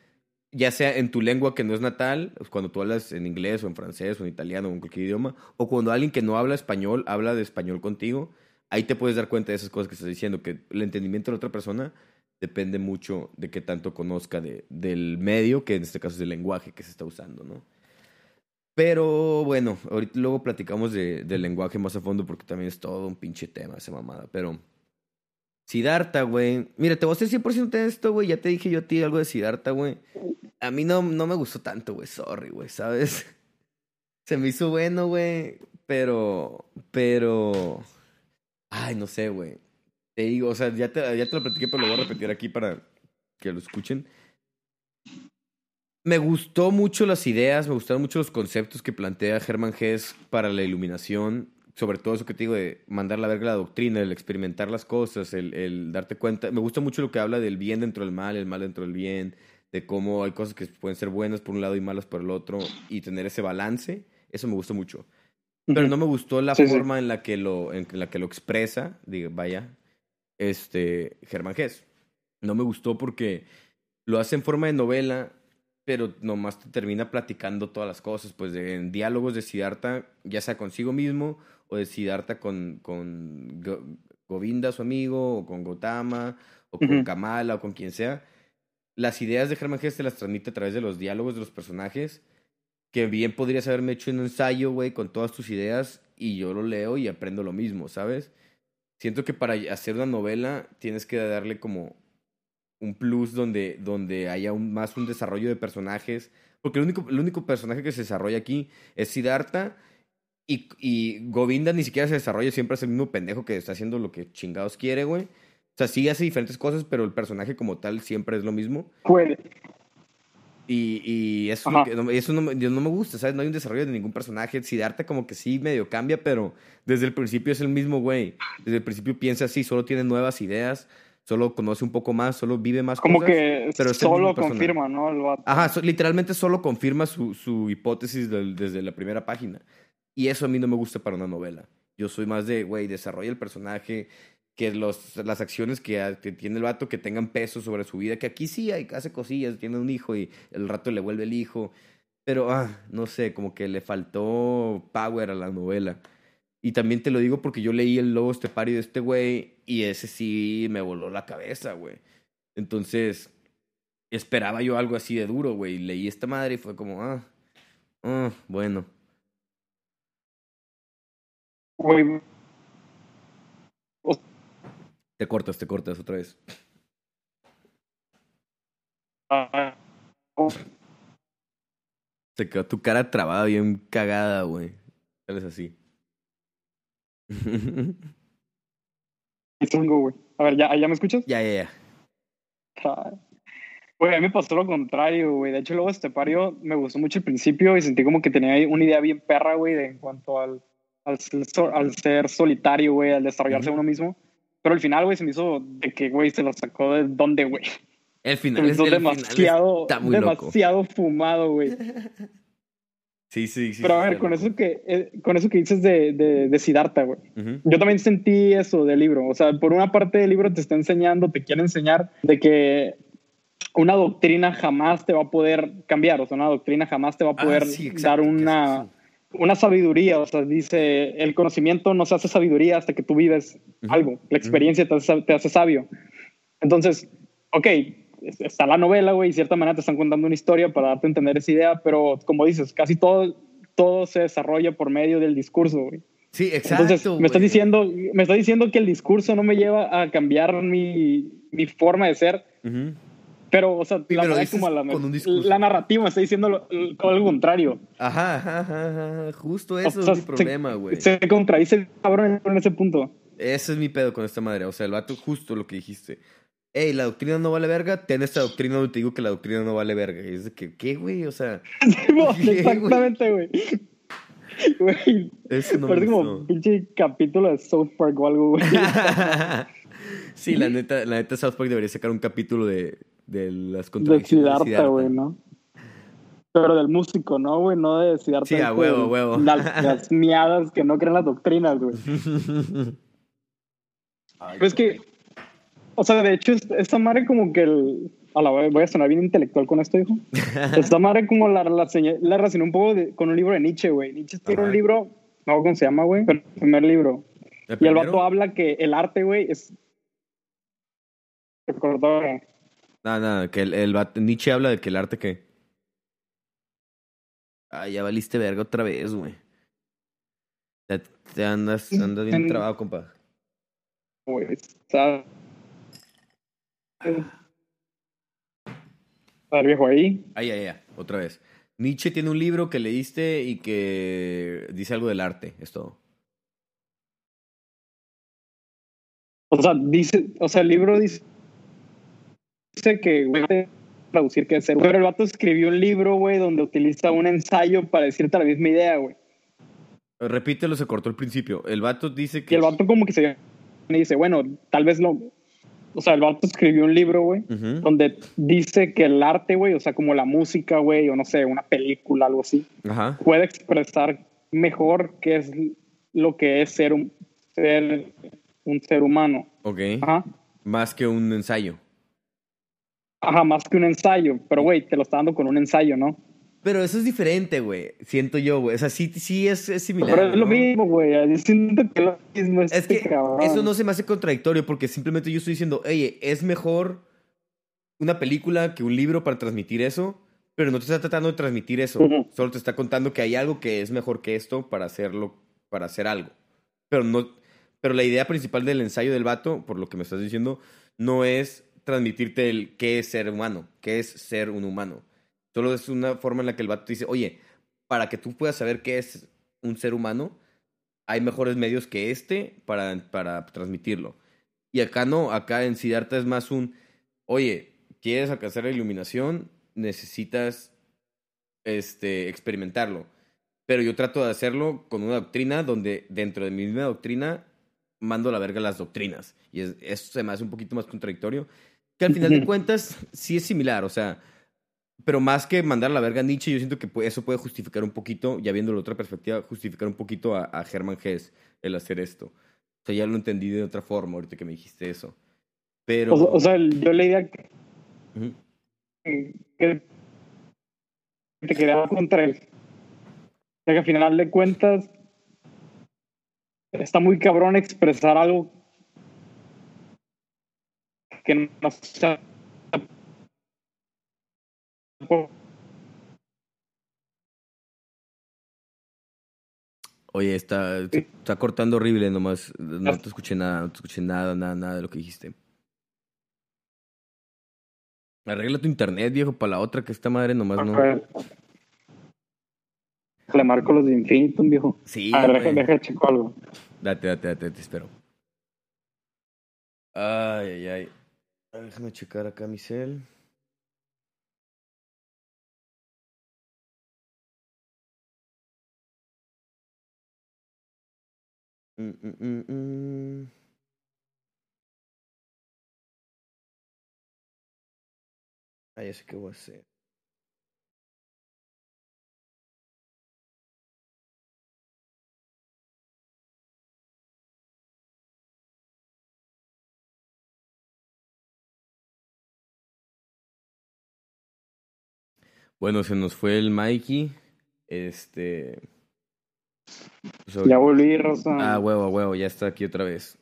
ya sea en tu lengua que no es natal, cuando tú hablas en inglés o en francés o en italiano o en cualquier idioma, o cuando alguien que no habla español habla de español contigo, ahí te puedes dar cuenta de esas cosas que estás diciendo, que el entendimiento de la otra persona depende mucho de qué tanto conozca de, del medio, que en este caso es el lenguaje que se está usando, ¿no? Pero bueno, ahorita luego platicamos de, del lenguaje más a fondo porque también es todo un pinche tema esa mamada. Pero Siddhartha, güey. Mira, te voy a hacer 100% de esto, güey. Ya te dije yo a ti algo de Siddhartha, güey. A mí no, no me gustó tanto, güey. Sorry, güey, ¿sabes? [laughs] Se me hizo bueno, güey. Pero, pero. Ay, no sé, güey. Te digo, o sea, ya te, ya te lo platiqué, pero lo voy a repetir aquí para que lo escuchen. Me gustó mucho las ideas, me gustaron mucho los conceptos que plantea Herman Hess para la iluminación, sobre todo eso que te digo de mandar la verga la doctrina, el experimentar las cosas, el, el, darte cuenta. Me gusta mucho lo que habla del bien dentro del mal, el mal dentro del bien, de cómo hay cosas que pueden ser buenas por un lado y malas por el otro, y tener ese balance. Eso me gustó mucho. Pero no me gustó la forma en la que lo, en la que lo expresa, diga, vaya, este, Germán Hess. No me gustó porque lo hace en forma de novela pero nomás te termina platicando todas las cosas, pues en diálogos de Siddhartha, ya sea consigo mismo o de Siddhartha con, con Govinda, su amigo, o con Gotama, o con Kamala, o con quien sea. Las ideas de Germán Hesse las transmite a través de los diálogos de los personajes, que bien podrías haberme hecho un ensayo, güey, con todas tus ideas, y yo lo leo y aprendo lo mismo, ¿sabes? Siento que para hacer una novela tienes que darle como un plus donde, donde haya un, más un desarrollo de personajes. Porque el único, el único personaje que se desarrolla aquí es Siddhartha. Y, y Govinda ni siquiera se desarrolla, siempre es el mismo pendejo que está haciendo lo que chingados quiere, güey. O sea, sí hace diferentes cosas, pero el personaje como tal siempre es lo mismo. Puede. Y, y eso, eso no, no, me gusta, ¿sabes? No hay un desarrollo de ningún personaje. Siddhartha como que sí medio cambia, pero desde el principio es el mismo güey. Desde el principio piensa así, solo tiene nuevas ideas solo conoce un poco más, solo vive más Como que pero solo confirma, ¿no? Ajá, literalmente solo confirma su, su hipótesis desde la primera página. Y eso a mí no me gusta para una novela. Yo soy más de, güey, desarrolla el personaje, que los, las acciones que, que, tiene el vato que tengan peso sobre su vida, que aquí sí hay, hace cosillas, tiene un hijo y el rato le vuelve el hijo. Pero, ah, no sé, como que le faltó power a la novela. Y también te lo digo porque yo leí el lobo estepario de este güey y ese sí me voló la cabeza, güey. Entonces, esperaba yo algo así de duro, güey. Leí esta madre y fue como, ah, ah, bueno. Te cortas, te cortas otra vez. Te quedó tu cara trabada bien cagada, güey. Sales así. Güey. A ver, ¿ya, ¿ya me escuchas? Ya, ya, ya. Güey, a mí me pasó lo contrario, güey. De hecho, luego este pario me gustó mucho el principio y sentí como que tenía una idea bien perra, güey, en cuanto al, al, al ser solitario, güey, al desarrollarse uno mismo. Pero al final, güey, se me hizo de que, güey, se lo sacó de dónde, güey. El final es demasiado, demasiado fumado, güey. [laughs] Sí, sí, sí. Pero a ver, con eso, que, eh, con eso que dices de, de, de Siddhartha, güey. Yo también sentí eso del libro. O sea, por una parte del libro te está enseñando, te quiere enseñar de que una doctrina jamás te va a poder cambiar. O sea, una doctrina jamás te va a ah, poder dar una, una sabiduría. O sea, dice, el conocimiento no se hace sabiduría hasta que tú vives algo. La experiencia te, hace, te hace sabio. Entonces, ok, está la novela, güey, y de cierta manera te están contando una historia para darte a entender esa idea, pero como dices, casi todo, todo se desarrolla por medio del discurso, güey. Sí, exacto. Entonces, me estás, diciendo, me está diciendo que el discurso no me lleva a cambiar mi, mi forma de ser. Pero, o sea, la, la, narrativa me está diciendo todo lo contrario. Ajá, ajá, ajá, Justo eso es mi problema, güey. Se, contradice cabrón en ese punto. Ese es mi pedo con esta madre. O sea, el vato, justo lo que dijiste hey, la doctrina no vale verga, ten esta doctrina donde te digo que la doctrina no vale verga. Y es de que, ¿qué, güey? O sea. [laughs] exactamente, güey. [laughs] Güey. Eso no Parece como un pinche capítulo de South Park o algo, güey. [laughs] sí, la neta, la neta South Park debería sacar un capítulo de, de las contradicciones. De Siddhartha, güey, ¿no? Pero del músico, ¿no, güey? No de Siddhartha. Sí, a huevo, huevo. Las, las miadas que no creen las doctrinas, güey. pues que o sea, de hecho, esta madre como que el... A la voy a sonar bien intelectual con esto, hijo. [laughs] Esta madre como la, la, la relacioné un poco con un libro de Nietzsche, güey. Nietzsche tiene un libro, no cómo se llama, güey, pero el primer libro. y el vato habla que el arte, güey, es... Nada, nada, que el, el Nietzsche habla de que el arte, ¿qué? Ah, ya valiste verga otra vez, güey. Te, andas, andas bien trabado, compa. Güey, está a ver, viejo, ahí. Ahí, ahí, ahí, otra vez. Nietzsche tiene un libro que leíste y que dice algo del arte, es todo. O sea, dice, o sea, el libro dice, dice que, güey, traducir qué es ser. Pero el vato escribió un libro, güey, donde utiliza un ensayo para decirte la misma idea, güey. Repítelo, se cortó el principio. El vato dice que. Y el vato como que se dice, bueno, tal vez no. O sea, el vato escribió un libro, güey, donde dice que el arte, güey, o sea, como la música, güey, o no sé, una película, algo así, puede expresar mejor qué es lo que es ser un ser, un ser humano. Ok. Ajá. Más que un ensayo. Ajá, más que un ensayo. Pero, güey, te lo está dando con un ensayo, ¿no? Pero eso es diferente, güey. Siento yo, güey. O sea, sí, sí es, similar. Pero es lo mismo, güey. siento que lo mismo es este que eso no se me hace contradictorio porque simplemente yo estoy diciendo, oye, es mejor una película que un libro para transmitir eso, pero no te está tratando de transmitir eso. Solo te está contando que hay algo que es mejor que esto para hacerlo, para hacer algo. Pero no, pero la idea principal del ensayo del vato, por lo que me estás diciendo, no es transmitirte el qué es ser humano, qué es ser un humano Solo es una forma en la que el vato dice, oye, para que tú puedas saber qué es un ser humano, hay mejores medios que este para, para transmitirlo. Y acá no, acá en Siddhartha es más un, oye, quieres alcanzar la iluminación, necesitas este, experimentarlo. Pero yo trato de hacerlo con una doctrina donde dentro de mi misma doctrina mando la verga las doctrinas. Y eso se me hace un poquito más contradictorio. Que al final de cuentas sí es similar. O sea, pero más que mandar a la verga a Nietzsche, yo siento que eso puede justificar un poquito, ya viendo la otra perspectiva, justificar un poquito a, a Hermann Hesse el hacer esto. O sea, ya lo entendí de otra forma ahorita que me dijiste eso. Pero... O, sea, yo leía que, que te quedaba contra él. O sea, que al final de cuentas está muy cabrón expresar algo que no sea Oye, está, está cortando horrible nomás. No te escuché nada, no te escuché nada, nada, nada de lo que dijiste. Arregla tu internet, viejo, para la otra, que esta madre nomás no. Le marco los de Infinitum, viejo. Sí. A ver, deja, checo algo. Date, date, date, te espero. Ay, ay, ay. Déjame checar acá mi cel. Mm, mm, mm, ah, ya sé qué voy a hacer. Bueno, se nos fue el Mikey. Este. Ya volví, Rosa. Ah, huevo, huevo, ya está aquí otra vez.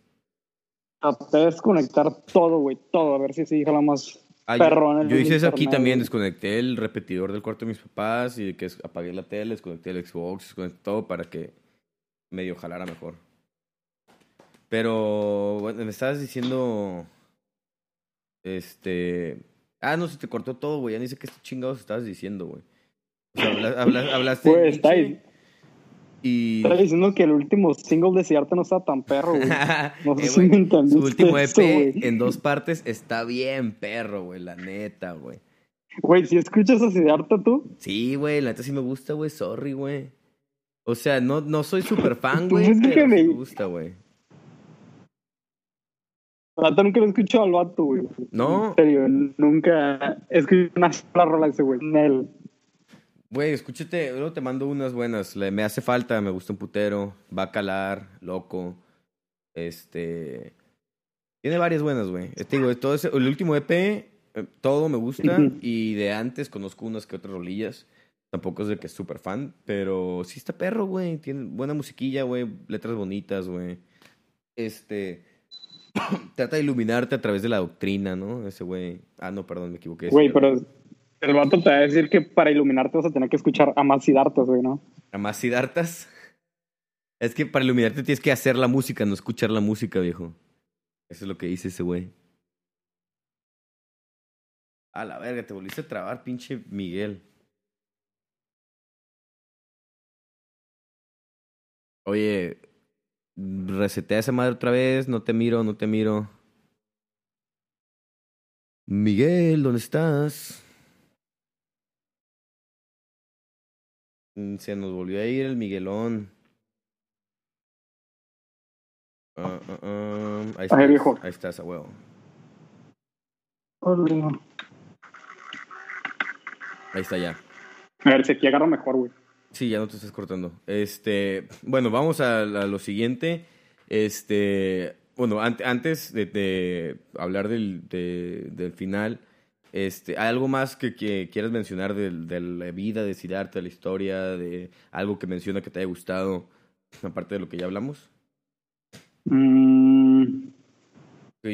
Traté de desconectar todo, güey, todo, a ver si se la más ah. Yo, hice eso aquí también, desconecté el repetidor del cuarto de mis papás y que apagué la tele, desconecté el Xbox, desconecté todo para que medio jalara mejor. Pero, bueno, me estabas diciendo. Este. Ah, no, se te cortó todo, güey. Ya ni sé qué chingados estabas diciendo, güey. O sea, hablaste. Pues, está ahí. Y... Estaba diciendo que el último single de Siddhartha no está tan perro, güey. [laughs] No sé eh, si me entendiste. Su último EP en dos partes está bien perro, güey, la neta, güey. Güey, ¿si escuchas a Siddhartha tú? Sí, güey, la neta sí me gusta, güey, sorry, güey. O sea, no, no soy súper fan, [laughs] güey, pero me... gusta, güey. La neta nunca lo he escuchado al vato, güey. ¿No? En serio, nunca he escuchado una sola rola ese güey. Nel. Güey, escúchate, luego te mando unas buenas. me hace falta, me gusta un putero. Va a calar, loco. Este. Tiene varias buenas, güey. Te digo, todo ese, el último EP, eh, todo me gusta. y de antes conozco unas que otras rolillas. Tampoco es de que es súper fan, pero sí está perro, güey. Tiene buena musiquilla, güey. Letras bonitas, güey. Este. [clears throat] trata de iluminarte a través de la doctrina, ¿no? Ese güey. Ah, no, perdón, me equivoqué. Güey, pero el vato te va a decir que para iluminarte vas a tener que escuchar a más Sidartas, güey, ¿no? ¿A más Sidartas? Es que para iluminarte tienes que hacer la música, no escuchar la música, viejo. Eso es lo que dice ese güey. A la verga, te volviste a trabar, pinche Miguel. Oye, resetea esa madre otra vez, no te miro, no te miro. Miguel, ¿dónde estás? Se nos volvió a ir el Miguelón. Uh, uh, ahí, estás, viejo. ahí estás, a huevo. Ahí está ya. A ver, si aquí agarro mejor, güey. Sí, ya no te estás cortando. Este, bueno, vamos a, lo siguiente. Este, bueno, antes de, hablar del, del, final, este, ¿hay algo más que, quieras mencionar de, de, la vida de Siddhartha, de la historia, de algo que menciona que te haya gustado, aparte de lo que ya hablamos? Mm.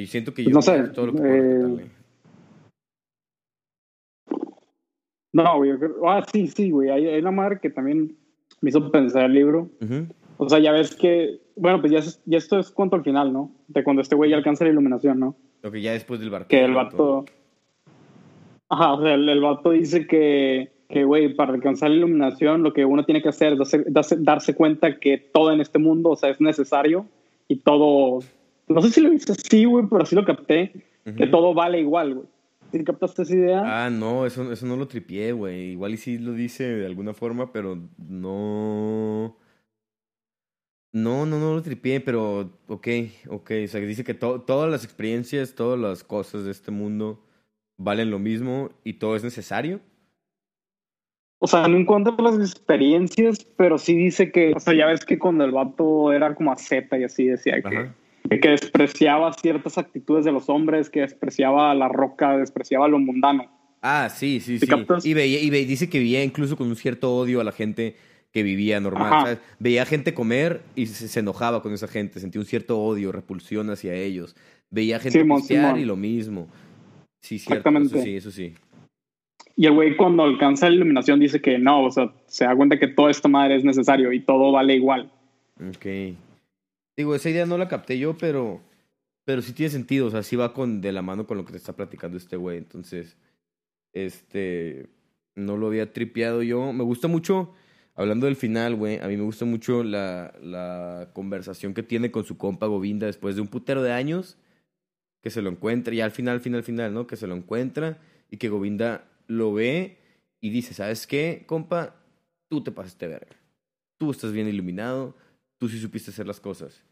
siento que pues yo no sé, todo lo que eh, No, güey. Ah, sí, sí, güey. Hay, una madre que también me hizo pensar el libro. O sea, ya ves que. Bueno, pues ya, ya esto es cuanto al final, ¿no? De cuando este güey alcanza la iluminación, ¿no? Lo que ya después del barco. Que el vato. Ajá, o sea, el, el vato dice que, que, güey, para alcanzar la iluminación, lo que uno tiene que hacer es darse, cuenta que todo en este mundo, o sea, es necesario y todo. No sé si lo hice así, güey, pero así lo capté. Que todo vale igual, güey. ¿Sí captaste esa idea? Ah, no, eso, eso no lo tripié, güey. Igual y sí lo dice de alguna forma, pero no... No, no, no lo tripié, pero ok, ok. O sea, dice que todas las experiencias, todas las cosas de este mundo valen lo mismo y todo es necesario. O sea, no encuentro las experiencias, pero sí dice que, o sea, ya ves que cuando el vato era como a Z y así decía que que despreciaba ciertas actitudes de los hombres, que despreciaba la roca, despreciaba lo mundano. Ah, sí, sí, sí. Y, veía, y dice que vivía incluso con un cierto odio a la gente que vivía normal. Veía gente comer y se, enojaba con esa gente, sentía un cierto odio, repulsión hacia ellos. Veía gente pistear y lo mismo. Sí, cierto. Eso sí, eso sí. Y el güey cuando alcanza la iluminación dice que no, o sea, se da cuenta que todo esto madre es necesario y todo vale igual. Ok. Digo, esa idea no la capté yo, pero, pero sí tiene sentido. O sea, sí va con, de la mano con lo que te está platicando este güey. Entonces, este, no lo había tripeado yo. Me gusta mucho, hablando del final, güey, a mí me gusta mucho la, la conversación que tiene con su compa Govinda después de un putero de años. Que se lo encuentra, y al final, final, final, ¿no? Que se lo encuentra y que Govinda lo ve y dice, ¿sabes qué, compa? Tú te pasaste verga. Tú estás bien iluminado tú sí supiste hacer las cosas.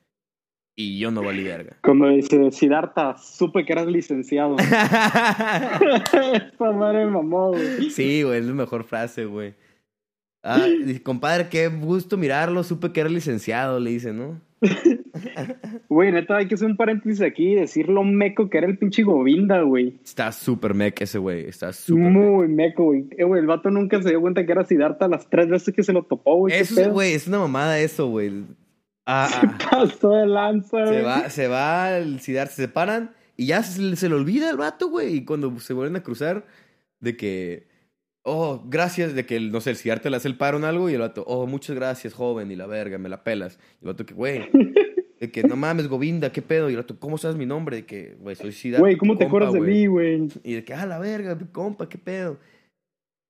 Y yo no valí verga. Como dice Siddhartha, supe que eras licenciado. [laughs] Esta madre mamó, güey. Sí, güey, es la mejor frase, güey. Ah, compadre, qué gusto mirarlo, supe que era licenciado, le dice, ¿no? [laughs] Güey, neta, hay que hacer un paréntesis aquí y decir lo meco que era el pinche Govinda, güey. Está súper meco ese güey, está súper Muy meco, güey. Eh, güey, el vato nunca se dio cuenta que era Siddhartha las tres veces que se lo topó, güey. Eso, güey, es una mamada eso, güey. Ah, [laughs] se ah. pasó de lanza, Se va, se va el Siddhartha, se separan y ya se, se le olvida el vato, güey. Y cuando se vuelven a cruzar, de que oh, gracias, de que, no sé, el Siddhartha le hace el paro en algo y el vato, oh, muchas gracias, joven, y la verga, me la pelas. Y el vato que, güey, [laughs] de que no mames, Govinda, qué pedo. Y el vato, ¿cómo sabes mi nombre? De que, güey, soy Siddhartha. Güey, ¿cómo te acuerdas de mí, güey? Y de que, ah, la verga, mi compa, qué pedo.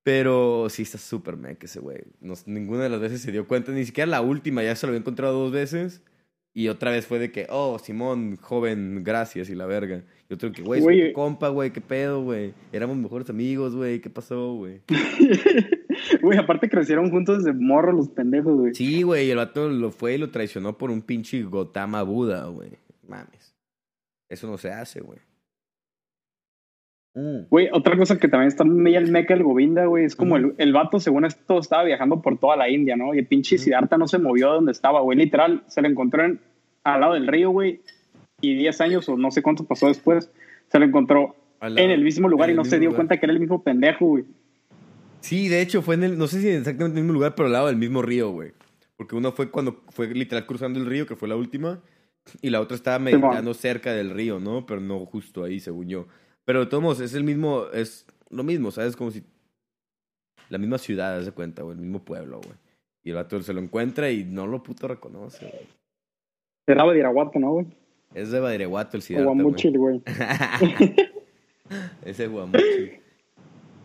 Pero sí está súper mec ese güey. ninguna de las veces se dio cuenta, ni siquiera la última, ya se lo había encontrado dos veces. Y otra vez fue de que, oh, Simón, joven, gracias y la verga. Y otro que, güey, soy tu compa, güey, qué pedo, güey. Éramos mejores amigos, güey, ¿qué pasó, güey? [laughs] [laughs] Güey, aparte crecieron juntos desde morro los pendejos, güey. Sí, güey, el vato lo fue y lo traicionó por un pinche Gotama Buda, güey. Mames. Eso no se hace, güey. Mm. Güey, otra cosa que también está muy el meca el Govinda, güey, es como el, el, vato, según esto, estaba viajando por toda la India, ¿no? Y el pinche Siddhartha no se movió de donde estaba, güey. Literal, se lo encontró en, al lado del río, güey, y 10 años o no sé cuánto pasó después, se lo encontró en el mismo lugar y no se dio cuenta que era el mismo pendejo, güey. Sí, de hecho, fue en el, no sé si exactamente en el mismo lugar, pero al lado del mismo río, güey. Porque uno fue cuando fue literal cruzando el río, que fue la última, y la otra estaba meditando cerca del río, ¿no? Pero no justo ahí, según yo. Pero de todos modos, es el mismo, es lo mismo, ¿sabes? Como si la misma ciudad, se cuenta, güey, el mismo pueblo, güey. Y el vato se lo encuentra y no lo puto reconoce, güey. Era Badiraguato, ¿no, güey? Es de Badiraguato el ciudad. Guamuchil, güey. [laughs] Ese Guamuchil.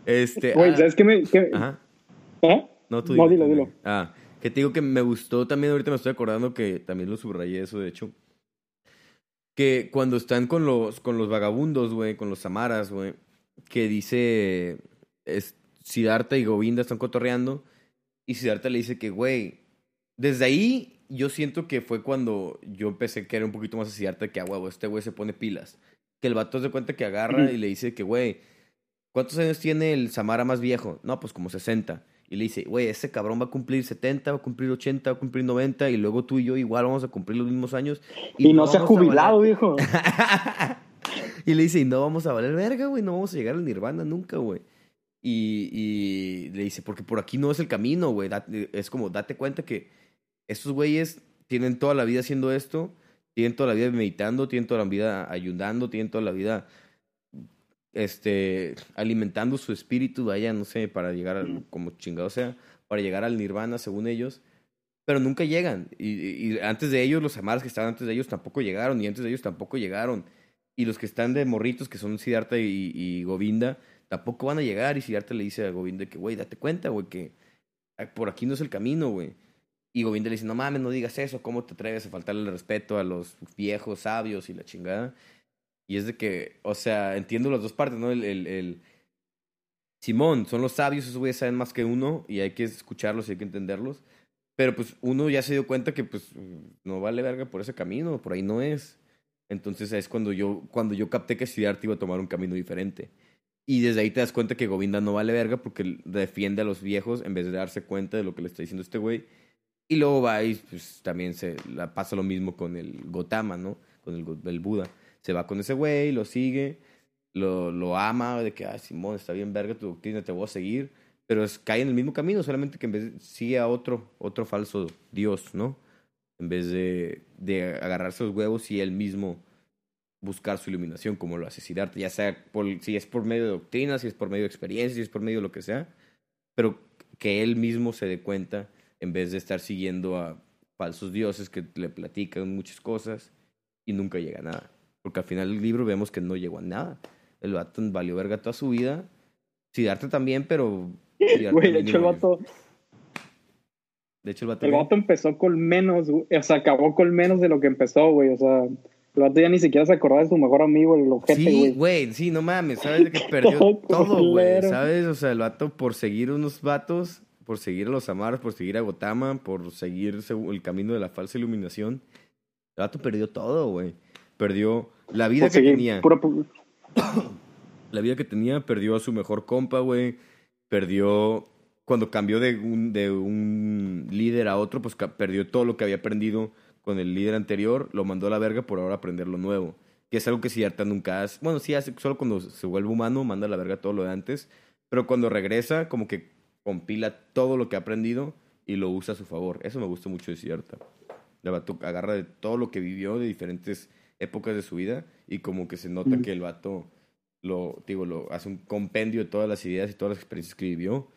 Este. Güey, ah, ¿sabes qué me.? Qué... Ajá. ¿Eh? No, tú No, dilo, dilo. Ah, Que te digo que me gustó también, ahorita me estoy acordando que también lo subrayé eso, de hecho. Que cuando están con los, con los vagabundos, güey, con los samaras, güey, que dice es, Siddhartha y Govinda están cotorreando y Siddhartha le dice que, güey, desde ahí yo siento que fue cuando yo empecé a querer un poquito más a Siddhartha que, a huevo, este güey se pone pilas. Que el vato se cuenta que agarra y le dice que, güey, ¿cuántos años tiene el Samara más viejo? No, pues como 60. Y le dice, güey, ese cabrón va a cumplir 70, va a cumplir 80, va a cumplir 90 y luego tú y yo igual vamos a cumplir los mismos años. Y, no, se ha jubilado, viejo. [laughs] y le dice, y no vamos a valer verga, güey, no vamos a llegar al nirvana nunca, güey. Y, y, le dice, porque por aquí no es el camino, güey. Es como, date cuenta que estos güeyes tienen toda la vida haciendo esto, tienen toda la vida meditando, tienen toda la vida ayudando, tienen toda la vida este, alimentando su espíritu, vaya, no sé, para llegar, al, como chingado sea, para llegar al nirvana, según ellos, pero nunca llegan. Y, y antes de ellos, los amaras que estaban antes de ellos tampoco llegaron, y antes de ellos tampoco llegaron. Y los que están de morritos, que son Siddhartha y, y Govinda, tampoco van a llegar. Y Siddhartha le dice a Govinda que, güey, date cuenta, güey, que por aquí no es el camino, güey. Y Govinda le dice, no mames, no digas eso, ¿cómo te atreves a faltarle el respeto a los viejos sabios y la chingada? Y es de que, o sea, entiendo las dos partes, ¿no? El, el. Simón, son los sabios, esos güeyes saben más que uno y hay que escucharlos y hay que entenderlos. Pero pues uno ya se dio cuenta que pues no vale verga por ese camino, por ahí no es. Entonces es cuando yo, cuando yo capté que Siddhartha iba a tomar un camino diferente. Y desde ahí te das cuenta que Govinda no vale verga porque defiende a los viejos en vez de darse cuenta de lo que le está diciendo este güey. Y luego va y pues también se la pasa lo mismo con el Gotama, ¿no? Con el, el Buda se va con ese güey, lo sigue, lo, lo ama, de que, ah, Simón, está bien verga tu doctrina, te voy a seguir, pero es, cae en el mismo camino, solamente que en vez de, sigue a otro, otro falso Dios, ¿no? En vez de, de agarrarse los huevos y él mismo buscar su iluminación, como lo hace Siddhartha, ya sea si es por medio de doctrina, si es por medio de experiencia, si es por medio de lo que sea, pero que él mismo se dé cuenta en vez de estar siguiendo a falsos dioses que le platican muchas cosas y nunca llega a nada. Porque al final del libro vemos que no llegó a nada. El vato valió verga toda su vida. Siddhartha también, pero. [laughs] Güey, de hecho el vato. De hecho, el vato. El vato empezó con menos, o sea, acabó con menos de lo que empezó, güey. O sea, el vato ya ni siquiera se acordaba de su mejor amigo, el objeto, Sí, güey, sí, no mames, ¿sabes? Que [laughs] perdió todo, güey, ¿sabes? O sea, el vato por seguir unos vatos, por seguir a los Amaros, por seguir a Gotama, por seguir el camino de la falsa iluminación, el vato perdió todo, güey. Perdió la vida que tenía. [coughs] la vida que tenía, perdió a su mejor compa, güey. Perdió. Cuando cambió de un, de un líder a otro, pues perdió todo lo que había aprendido con el líder anterior. Lo mandó a la verga por ahora aprender lo nuevo. Que es algo que Siddhartha nunca hace. Bueno, sí hace, solo cuando se vuelve humano, manda a la verga todo lo de antes. Pero cuando regresa, como que compila todo lo que ha aprendido y lo usa a su favor. Eso me gusta mucho de Siddhartha. Agarra de todo lo que vivió, de diferentes épocas de su vida y como que se nota que el vato lo, digo, lo hace un compendio de todas las ideas y todas las experiencias que vivió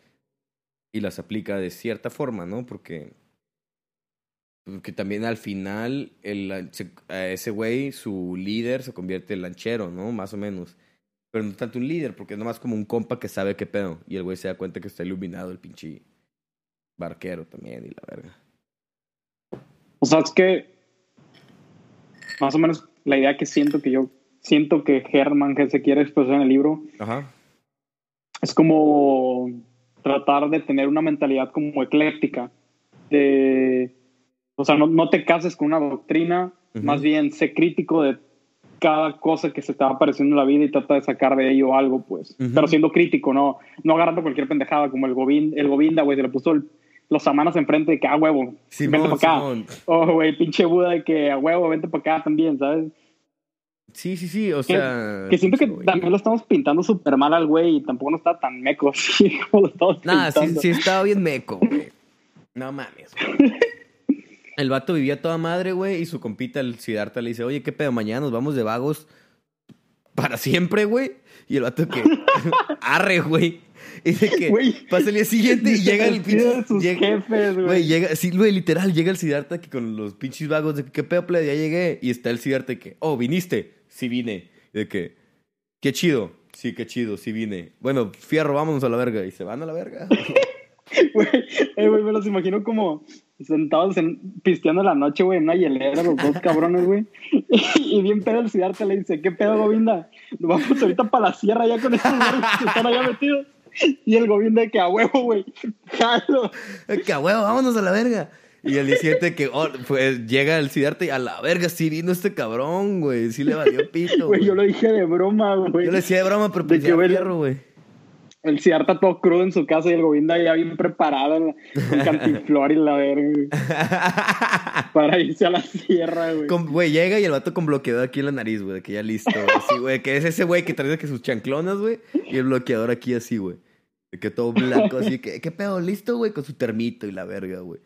y las aplica de cierta forma, ¿no? Porque, porque también al final el, ese güey, su líder, se convierte en lanchero, ¿no? Más o menos. Pero no tanto un líder, porque es nomás como un compa que sabe qué pedo. Y el güey se da cuenta que está iluminado el pinche barquero también y la verga. O sea, es que más o menos la idea que siento que yo siento que Herman que se quiere expresar en el libro es como tratar de tener una mentalidad como ecléctica de o sea no, no te cases con una doctrina más bien sé crítico de cada cosa que se te va apareciendo en la vida y trata de sacar de ello algo pues. Pero siendo crítico no no agarrando cualquier pendejada como el Govinda el Govinda güey se le puso los samanas enfrente de que, a ah, huevo, vente para acá. Oh, güey, pinche Buda de que, a huevo, vente para acá también, ¿sabes? Sí, sí, sí, o sea... Que siento que también lo estamos pintando súper mal al güey y tampoco no está tan meco [laughs] así como lo estamos Nah, sí, sí estaba bien meco, güey. No mames, [laughs] El vato vivía toda madre, güey, y su compita, el Siddhartha, le dice, oye, ¿qué pedo? Mañana nos vamos de vagos para siempre, güey. Y el vato que, [laughs] arre, güey. Y de que pasa el día siguiente y llega el pinche. Llega, güey. llega, sí, güey, literal, llega el Siddhartha que con los pinches vagos de que, ¿qué pedo, Ya llegué. Y está el Siddhartha que, oh, viniste. Sí vine. Y de que, qué chido. Sí, qué chido, sí vine. Bueno, fierro, vámonos a la verga. Y se van a la verga. [laughs] Güey, eh, güey, me los imagino como sentados en, pisteando la noche, güey, en una hielera, los dos cabrones, güey. [laughs] Y, bien pedo el Siddhartha le dice, ¿qué pedo, Govinda? Nos vamos ahorita para la sierra ya con estos que están allá metidos. Y el Govinda de que a huevo, güey, jalo. Que a huevo, vámonos a la verga. Y el 17 que oh, pues, llega el Siddhartha y a la verga, sí vino este cabrón, güey. Sí le valió pito. Güey, yo lo dije de broma, güey. Yo le decía de broma, pero pues ya fierro, güey el Ciarta todo crudo en su casa y el Govinda ya bien preparado con [laughs] cantiflor y la verga. para irse a la sierra, güey. Güey, llega y el vato con bloqueador aquí en la nariz, güey, que ya listo. Así, güey, que es ese güey que trae que sus chanclonas, güey, y el bloqueador aquí así, güey. Que todo blanco, así, [laughs] que, ¿qué pedo? ¿Listo, güey? Con su termito y la verga, güey.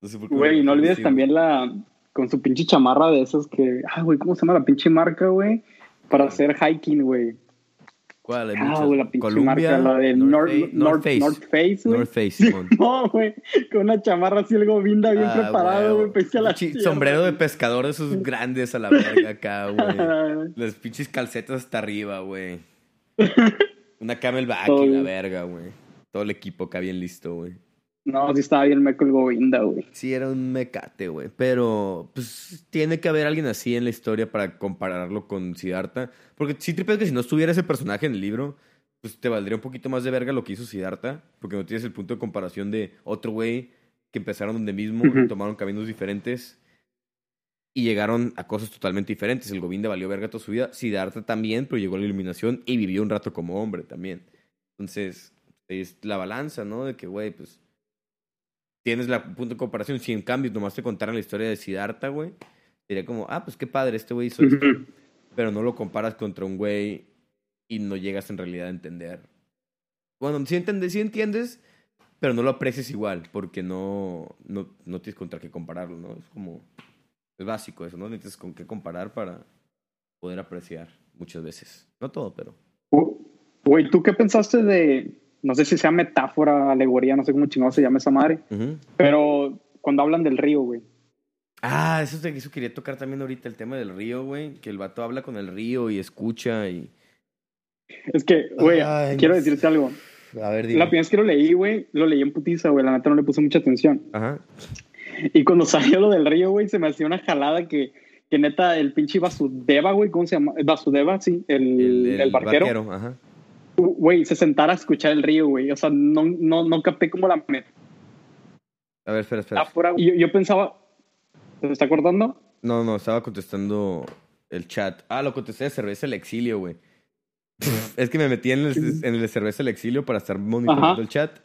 No sé güey, y no olvides también la. Con su pinche chamarra de esas que. Ah, güey, ¿cómo se llama la pinche marca, güey? Para hacer hiking, güey. ¿Cuál? Hay ah, güey, la pinche Columbia, marca, la de North, North, Face. North Face, güey. North Face, [laughs] No, güey, con una chamarra así el Govinda bien ah, preparado, güey, pese a la Sombrero de pescador esos grandes a la verga acá, güey. [laughs] Las pinches calcetas hasta arriba, güey. Una camelback y la verga, güey. Todo el equipo acá bien listo, güey. No, sí estaba bien meco el Govinda, güey. Sí, era un mecate, güey. Pero, pues, tiene que haber alguien así en la historia para compararlo con Siddhartha. Porque sí tripeas que si no estuviera ese personaje en el libro, pues te valdría un poquito más de verga lo que hizo Siddhartha. Porque no tienes el punto de comparación de otro güey que empezaron donde mismo, tomaron caminos diferentes y llegaron a cosas totalmente diferentes. El Govinda valió verga toda su vida. Siddhartha también, pero llegó a la iluminación y vivió un rato como hombre también. Entonces, es la balanza, ¿no? De que, güey, pues tienes la punto de comparación. Si en cambio nomás te contaran la historia de Siddhartha, güey, diría como, ah, pues qué padre, este güey hizo esto. Pero no lo comparas contra un güey y no llegas en realidad a entender. Bueno, sí entiendes, sí entiendes, pero no lo aprecias igual, porque no, no, no tienes contra qué compararlo, ¿no? Es como, es básico eso, ¿no? Necesitas con qué comparar para poder apreciar muchas veces. No todo, pero... Güey, ¿tú qué pensaste de no sé si sea metáfora, alegoría, no sé cómo chingado se llama esa madre, pero cuando hablan del río, güey. Ah, eso, eso quería tocar también ahorita, el tema del río, güey, que el vato habla con el río y escucha y... Es que, güey, quiero decirte algo. A ver, dime. La primera vez que lo leí, güey, lo leí en putiza, güey, la neta no le puse mucha atención. Ajá. Y cuando salió lo del río, güey, se me hacía una jalada que, que neta, el pinche Vasudeva, güey, ¿cómo se llama? Vasudeva, sí, el, el, barquero. ajá güey, se sentara a escuchar el río, güey. O sea, no, no, no capté como la meta. A ver, espera, espera. yo, yo pensaba. ¿Se está acordando? No, no, estaba contestando el chat. Ah, lo contesté de cerveza el exilio, güey. [laughs] es que me metí en el, en el cerveza el exilio para estar monitoreando el chat.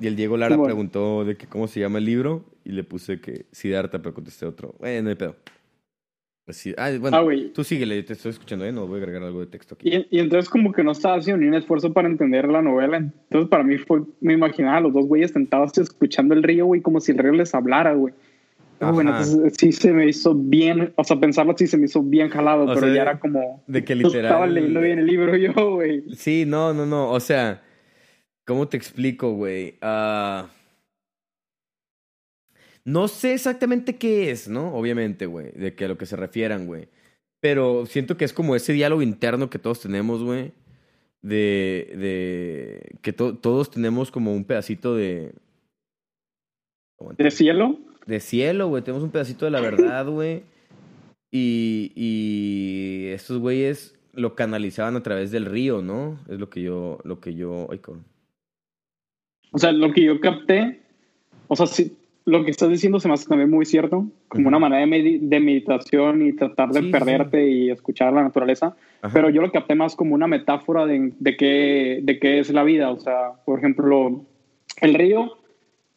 Y el Diego Lara preguntó de que cómo se llama el libro. Y le puse que Siddhartha, pero contesté otro. Eh, no hay pedo. Ah, bueno, ah, tú síguele, te estoy escuchando, ¿eh? No voy a agregar algo de texto aquí. Y, entonces como que no estaba haciendo ni un esfuerzo para entender la novela. Entonces para mí fue, me imaginaba a los dos güeyes sentados escuchando el río, güey, como si el río les hablara, güey. bueno, entonces sí se me hizo bien, o sea, pensarlo así se me hizo bien jalado, pero ya era como... De que literal... Estaba leyendo bien el libro yo, güey. Sí, no, no, no, o sea, ¿cómo te explico, güey? Ah... No sé exactamente qué es, ¿no? Obviamente, güey, de que a lo que se refieran, güey. Pero siento que es como ese diálogo interno que todos tenemos, güey. De, de que todos tenemos como un pedacito de... ¿De cielo? De cielo, güey. Tenemos un pedacito de la verdad, [laughs] güey. Y, y estos güeyes lo canalizaban a través del río, ¿no? Es lo que yo, lo que yo, ay, O sea, lo que yo capté, o sea, sí, lo que estás diciendo se me hace también muy cierto, como una manera de, meditación y tratar de perderte y escuchar la naturaleza, pero yo lo capté más como una metáfora de, de, qué, de qué es la vida, o sea, por ejemplo, el río,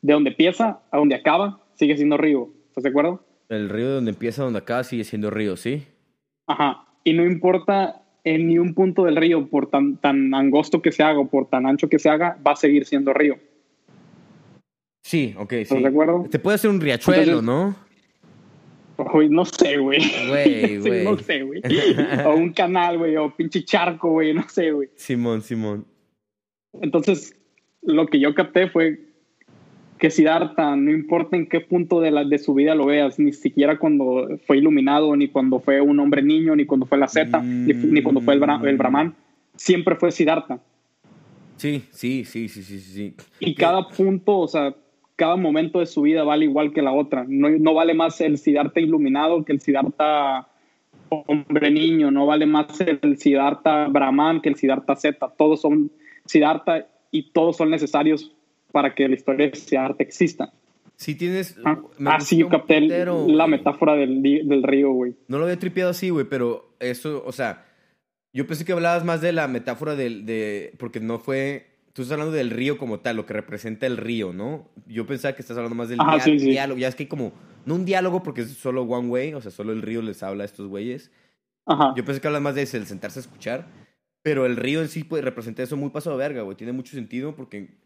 de donde empieza a donde acaba, sigue siendo río, ¿estás de acuerdo? El río de donde empieza a donde acaba sigue siendo río, ¿sí? Ajá, y no importa en ni un punto del río, por tan, tan angosto que se haga o por tan ancho que se haga, va a seguir siendo río. Sí, ok, sí. ¿Estás de acuerdo? Te puede hacer un riachuelo, ¿no? Uy, no sé, güey. Güey, [laughs] güey. no sé, güey. [laughs] o un canal, güey, o pinche charco, güey, no sé, güey. Simón, Simón. Entonces, lo que yo capté fue que Siddhartha, no importa en qué punto de, la, de su vida lo veas, ni siquiera cuando fue iluminado, ni cuando fue un hombre niño, ni cuando fue la Z, ni, cuando fue el, el Brahman, siempre fue Siddhartha. Sí, sí, sí, sí, sí, sí. Y cada punto, o sea, cada momento de su vida vale igual que la otra. No, no vale más el Siddhartha iluminado que el Siddhartha hombre niño, no vale más el Siddhartha Brahman que el Siddhartha Z. Todos son Siddhartha y todos son necesarios para que la historia de Siddhartha exista. Si tienes. Ah, así yo capté la metáfora del, del río, güey. No lo había tripeado así, güey, pero eso, o sea, yo pensé que hablabas más de la metáfora del, de. Porque no fue. Tú estás hablando del río como tal, lo que representa el río, ¿no? Yo pensaba que estás hablando más del diálogo. Ya es que como. No un diálogo porque es solo one way, o sea, solo el río les habla a estos güeyes. Ajá. Yo pensé que hablas más de el sentarse a escuchar. Pero el río en sí puede representar eso muy paso de verga, güey. Tiene mucho sentido porque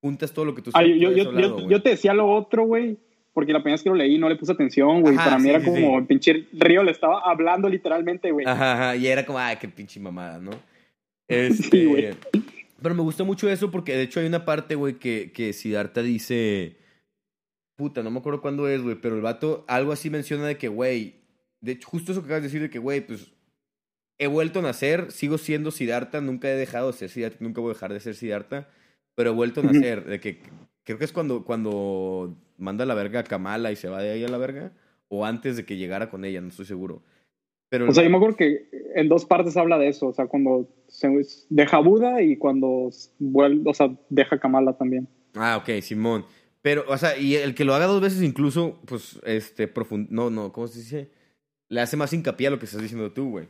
juntas todo lo que tú sabes. yo, yo, te decía lo otro, güey, porque la primera vez que lo leí no le puse atención, güey. Para mí era como el pinche río le estaba hablando literalmente, güey. Ajá, ajá, y era como, ay, qué pinche mamada, ¿no? [laughs] Este, güey. Pero me gustó mucho eso porque de hecho hay una parte, güey, que, que Siddhartha dice. Puta, no me acuerdo cuándo es, güey, pero el vato algo así menciona de que, güey. De hecho, justo eso que acabas de decir de que, güey, pues he vuelto a nacer, sigo siendo Siddhartha, nunca he dejado de ser Siddhartha, nunca voy a dejar de ser Siddhartha pero he vuelto a nacer. De que creo que es cuando, cuando manda la verga a Kamala y se va de ahí a la verga, o antes de que llegara con ella, no estoy seguro. Pero o sea, yo me acuerdo que en dos partes habla de eso, o sea, cuando se deja Buda y cuando vuelve, o sea, deja Kamala también. Ah, ok, Simón. Pero, o sea, y el que lo haga dos veces incluso, pues, este, profundo, no, no, ¿cómo se dice? Le hace más hincapié a lo que estás diciendo tú, güey.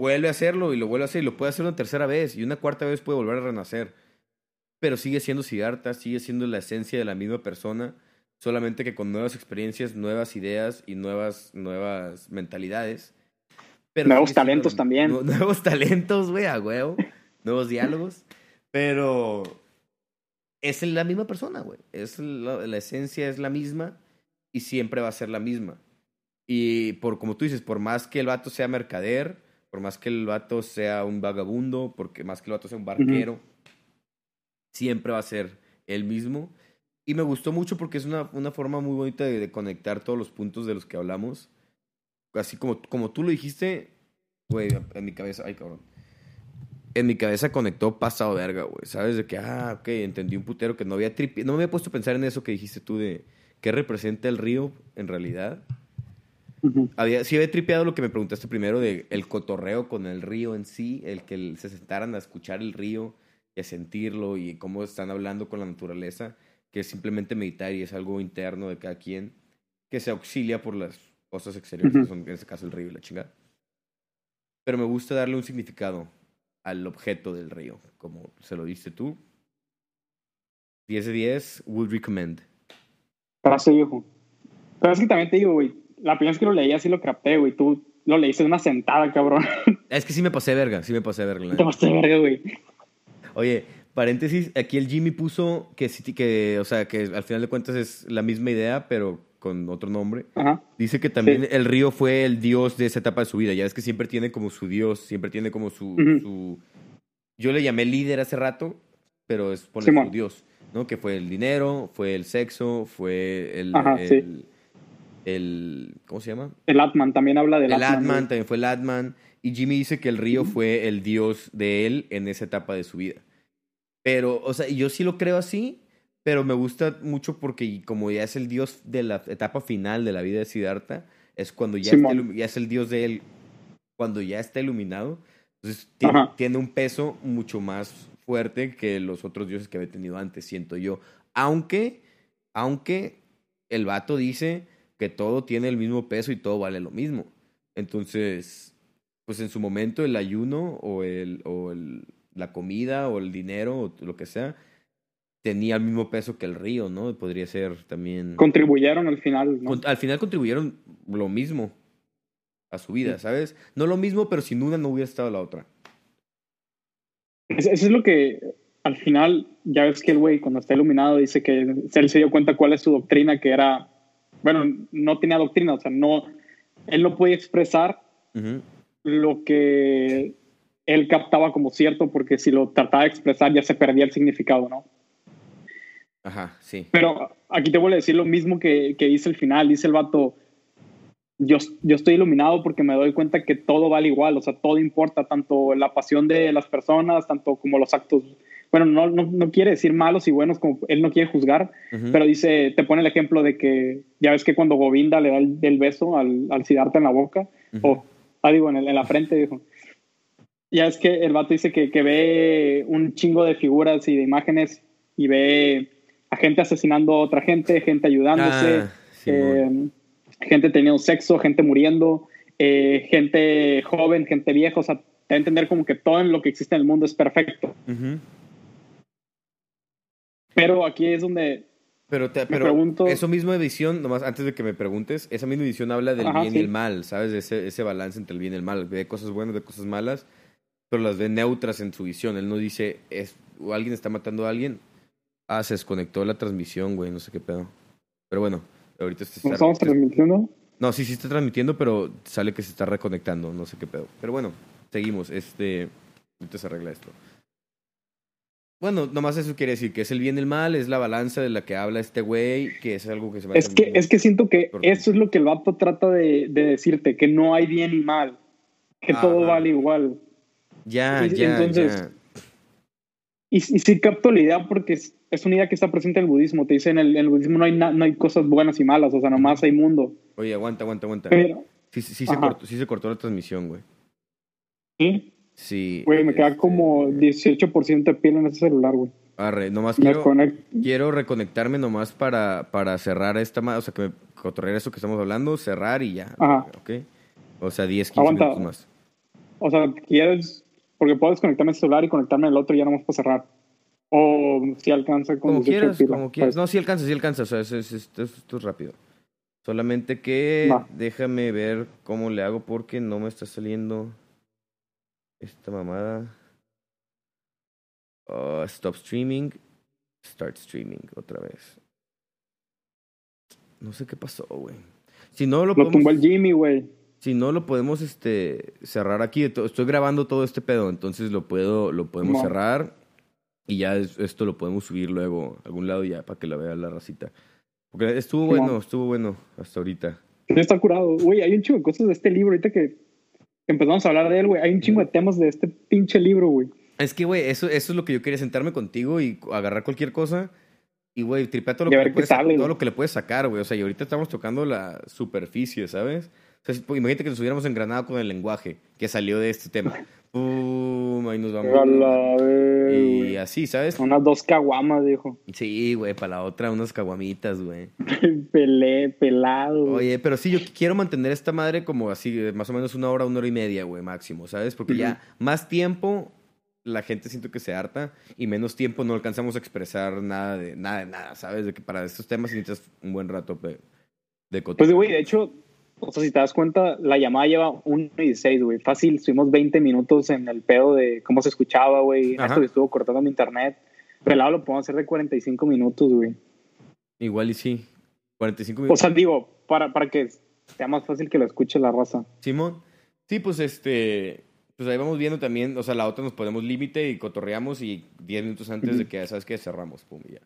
Vuelve a hacerlo y lo vuelve a hacer y lo puede hacer una tercera vez y una cuarta vez puede volver a renacer pero sigue siendo Siddhartha, sigue siendo la esencia de la misma persona, solamente que con nuevas experiencias, nuevas ideas y nuevas, nuevas mentalidades. Pero nuevos talentos también. [laughs] nuevos talentos, güey, a huevo. nuevos diálogos. Pero es la misma persona, güey. Es la, la, esencia es la misma y siempre va a ser la misma. Y por como tú dices, por más que el vato sea mercader, por más que el vato sea un vagabundo, porque más que el vato sea un barquero, siempre va a ser el mismo. Y me gustó mucho porque es una, una forma muy bonita de, conectar todos los puntos de los que hablamos. Así como, como tú lo dijiste, güey, en mi cabeza, ay cabrón. En mi cabeza conectó pasado verga, güey. ¿Sabes? De que, ah, ok, entendí un putero que no había tripi no me había puesto a pensar en eso que dijiste tú de qué representa el río en realidad. había, sí había tripeado lo que me preguntaste primero de el cotorreo con el río en sí, el que se sentaran a escuchar el río y a sentirlo y cómo están hablando con la naturaleza, que es simplemente meditar y es algo interno de cada quien que se auxilia por las cosas exteriores, que son en este caso el río y la chingada. Pero me gusta darle un significado al objeto del río, como se lo diste tú. 10 de 10, would recommend. Frase viejo. Pero es que también te digo, güey, la primera vez que lo leí así lo capté, güey, tú lo leíste en una sentada, cabrón. Es que sí me pasé verga, sí me pasé verga. Te pasé verga, güey. Oye, paréntesis, aquí el Jimmy puso que, que, o sea, que al final de cuentas es la misma idea, pero con otro nombre. Dice que también el río fue el dios de esa etapa de su vida. Ya es que siempre tiene como su dios, siempre tiene como su... su... Yo le llamé líder hace rato, pero es por su dios, ¿no? Que fue el dinero, fue el sexo, fue el... el, el, ¿Cómo se llama? El Atman, también habla del el Atman. también fue el Atman. Y Jimmy dice que el río fue el dios de él en esa etapa de su vida. Pero, o sea, yo sí lo creo así, pero me gusta mucho porque como ya es el dios de la etapa final de la vida de Siddhartha, es cuando ya, ya es el dios de él, cuando ya está iluminado. Entonces tiene, un peso mucho más fuerte que los otros dioses que había tenido antes, siento yo. Aunque, aunque el vato dice que todo tiene el mismo peso y todo vale lo mismo. Entonces, pues en su momento el ayuno o, el, o el, la comida o el dinero o lo que sea tenía el mismo peso que el río, ¿no? Podría ser también... Contribuyeron al final, ¿no? al final contribuyeron lo mismo a su vida, ¿sabes? No lo mismo, pero sin una no hubiera estado la otra. Eso es lo que al final, ya ves que el güey cuando está iluminado dice que él se dio cuenta cuál es su doctrina, que era, bueno, no tenía doctrina, o sea, no, él no puede expresar lo que él captaba como cierto, porque si lo trataba de expresar ya se perdía el significado, ¿no? Ajá, sí. Pero aquí te voy a decir lo mismo que, que dice el final, dice el vato, yo, yo estoy iluminado porque me doy cuenta que todo vale igual, o sea, todo importa, tanto la pasión de las personas, tanto como los actos, bueno, no, no, no, quiere decir malos y buenos, como él no quiere juzgar, pero dice, te pone el ejemplo de que ya ves que cuando Govinda le da el, beso al, al Siddhartha en la boca, o, ah, digo, en, en la frente, dijo. Ya es que el vato dice que, que ve un chingo de figuras y de imágenes y ve a gente asesinando a otra gente, gente ayudándose, ah, eh, gente teniendo sexo, gente muriendo, eh, gente joven, gente vieja, o sea, te entender como que todo en lo que existe en el mundo es perfecto. Pero aquí es donde pero, te, pero pregunto... eso visión, nomás antes de que me preguntes, esa misma visión habla del bien y el mal, ¿sabes? Ese, ese balance entre el bien y el mal. Ve cosas buenas, ve cosas malas, pero las ve neutras en su visión. Él no dice, es, o alguien está matando a alguien. Ah, se desconectó la transmisión, güey, no sé qué pedo. Pero bueno, ahorita está... ¿No estamos transmitiendo? No, sí, sí está transmitiendo, pero sale que se está reconectando, no sé qué pedo. Pero bueno, seguimos. Este, ahorita se arregla esto. Bueno, nomás eso quiere decir que es el bien y el mal, es la balanza de la que habla este güey, que es algo que se va Es que, es que siento que eso es lo que el vato trata de, decirte, que no hay bien y mal, que todo vale igual. Ya, ya, entonces, Y, y, sí capto la idea porque es, una idea que está presente en el budismo. Te dicen, en el, budismo no hay, no hay cosas buenas y malas, o sea, nomás hay mundo. Oye, aguanta, aguanta, aguanta. Pero, sí, sí, se cortó, sí se cortó la transmisión, güey. ¿Sí? Sí. Güey, me queda como 18% de piel en ese celular, güey. Arre, nomás quiero, quiero reconectarme nomás para, para cerrar esta, o sea, que me cotorrear eso que estamos hablando, cerrar y ya. Ajá. Ok. O sea, 10, 15 minutos más. O sea, ¿quieres? Porque puedo desconectarme el celular y conectarme al otro y ya nomás para cerrar. O si alcanza con Como quieras, como quieras. Pues. No, si alcanza, si alcanza. O sea, esto es, rápido. Solamente que déjame ver cómo le hago porque no me está saliendo esta mamada. Oh, stop streaming. Start streaming otra vez. No sé qué pasó, güey. Si no lo, lo tumbó el Jimmy, güey. Si no lo podemos este cerrar aquí, estoy grabando todo este pedo, entonces lo puedo lo podemos cerrar y ya esto lo podemos subir luego a algún lado ya para que lo vea la racita. Porque estuvo bueno, estuvo bueno hasta ahorita. Está curado. Güey, hay un chingo de cosas de este libro ahorita que empezamos a hablar de él, güey. Hay un chingo de temas de este pinche libro, güey. Es que, güey, eso, eso es lo que yo quería sentarme contigo y agarrar cualquier cosa. Y, güey, tripea todo, lo que, todo lo que le puedes sacar, güey. O sea, y ahorita estamos tocando la superficie, ¿sabes? O sea, imagínate que nos hubiéramos engranado con el lenguaje que salió de este tema. Pum, ahí nos vamos. y así, ¿sabes? Unas dos caguamas, dijo. Sí, güey, para la otra unas caguamitas, güey. [laughs] Pelé, pelado. Oye, pero sí, yo quiero mantener esta madre como así, más o menos una hora, una hora y media, güey, máximo, ¿sabes? Porque ya más tiempo la gente siento que se harta y menos tiempo no alcanzamos a expresar nada de nada, de nada, ¿sabes? De que para estos temas necesitas un buen rato de, de Pues, güey, de hecho, o sea, si te das cuenta, la llamada lleva 1 y 6, güey. Fácil, estuvimos 20 minutos en el pedo de cómo se escuchaba, güey. Esto que estuvo cortando mi internet. Pelado lo podemos hacer de 45 minutos, güey. Igual y sí. 45 minutos. O sea, digo, para, para que sea más fácil que lo escuche la raza. Simón. Sí, pues este. Pues ahí vamos viendo también. O sea, la otra nos ponemos límite y cotorreamos y 10 minutos antes de que, ¿sabes qué? Cerramos, pum, ya.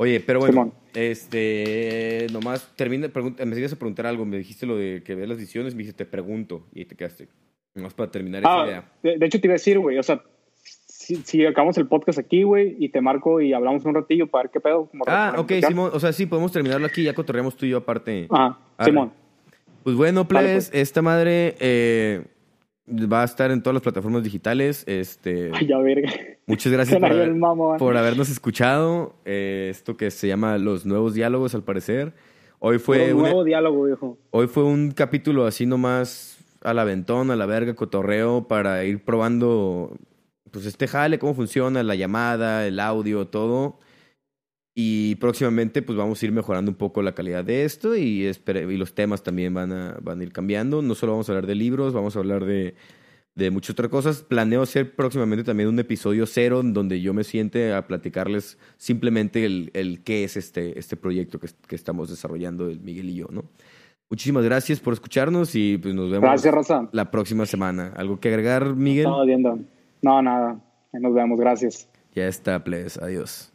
Oye, pero bueno, este, nomás termina, me sigues a preguntar algo, me dijiste lo de que ves las ediciones, me dijiste, te pregunto, y te quedaste. Nomás para terminar esa ah, idea. De, hecho, te iba a decir, güey, o sea, si, acabamos el podcast aquí, güey, y te marco y hablamos un ratillo para ver qué pedo. ah, ok, Simón, o sea, sí, podemos terminarlo aquí, ya cotorreamos tú y yo aparte. Ah, Simón. Pues bueno, pues. esta madre, eh, va a estar en todas las plataformas digitales. Este, [laughs] Ay, ya verga. Muchas gracias por, habernos escuchado. Eh, esto que se llama Los Nuevos Diálogos, al parecer. Hoy fue un nuevo diálogo, viejo. Hoy fue un capítulo así nomás al aventón, a la verga, cotorreo, para ir probando pues este jale, cómo funciona, la llamada, el audio, todo. Y próximamente pues vamos a ir mejorando un poco la calidad de esto y, y los temas también van a, van a ir cambiando. No solo vamos a hablar de libros, vamos a hablar de, de muchas otras cosas. Planeo hacer próximamente también un episodio cero en donde yo me siente a platicarles simplemente el, el qué es este, este proyecto que, que, estamos desarrollando, el Miguel y yo, ¿no? Muchísimas gracias por escucharnos y pues nos vemos la próxima semana. ¿Algo que agregar, Miguel? No, viendo. No, nada. Nos vemos. Gracias. Ya está, please. Adiós.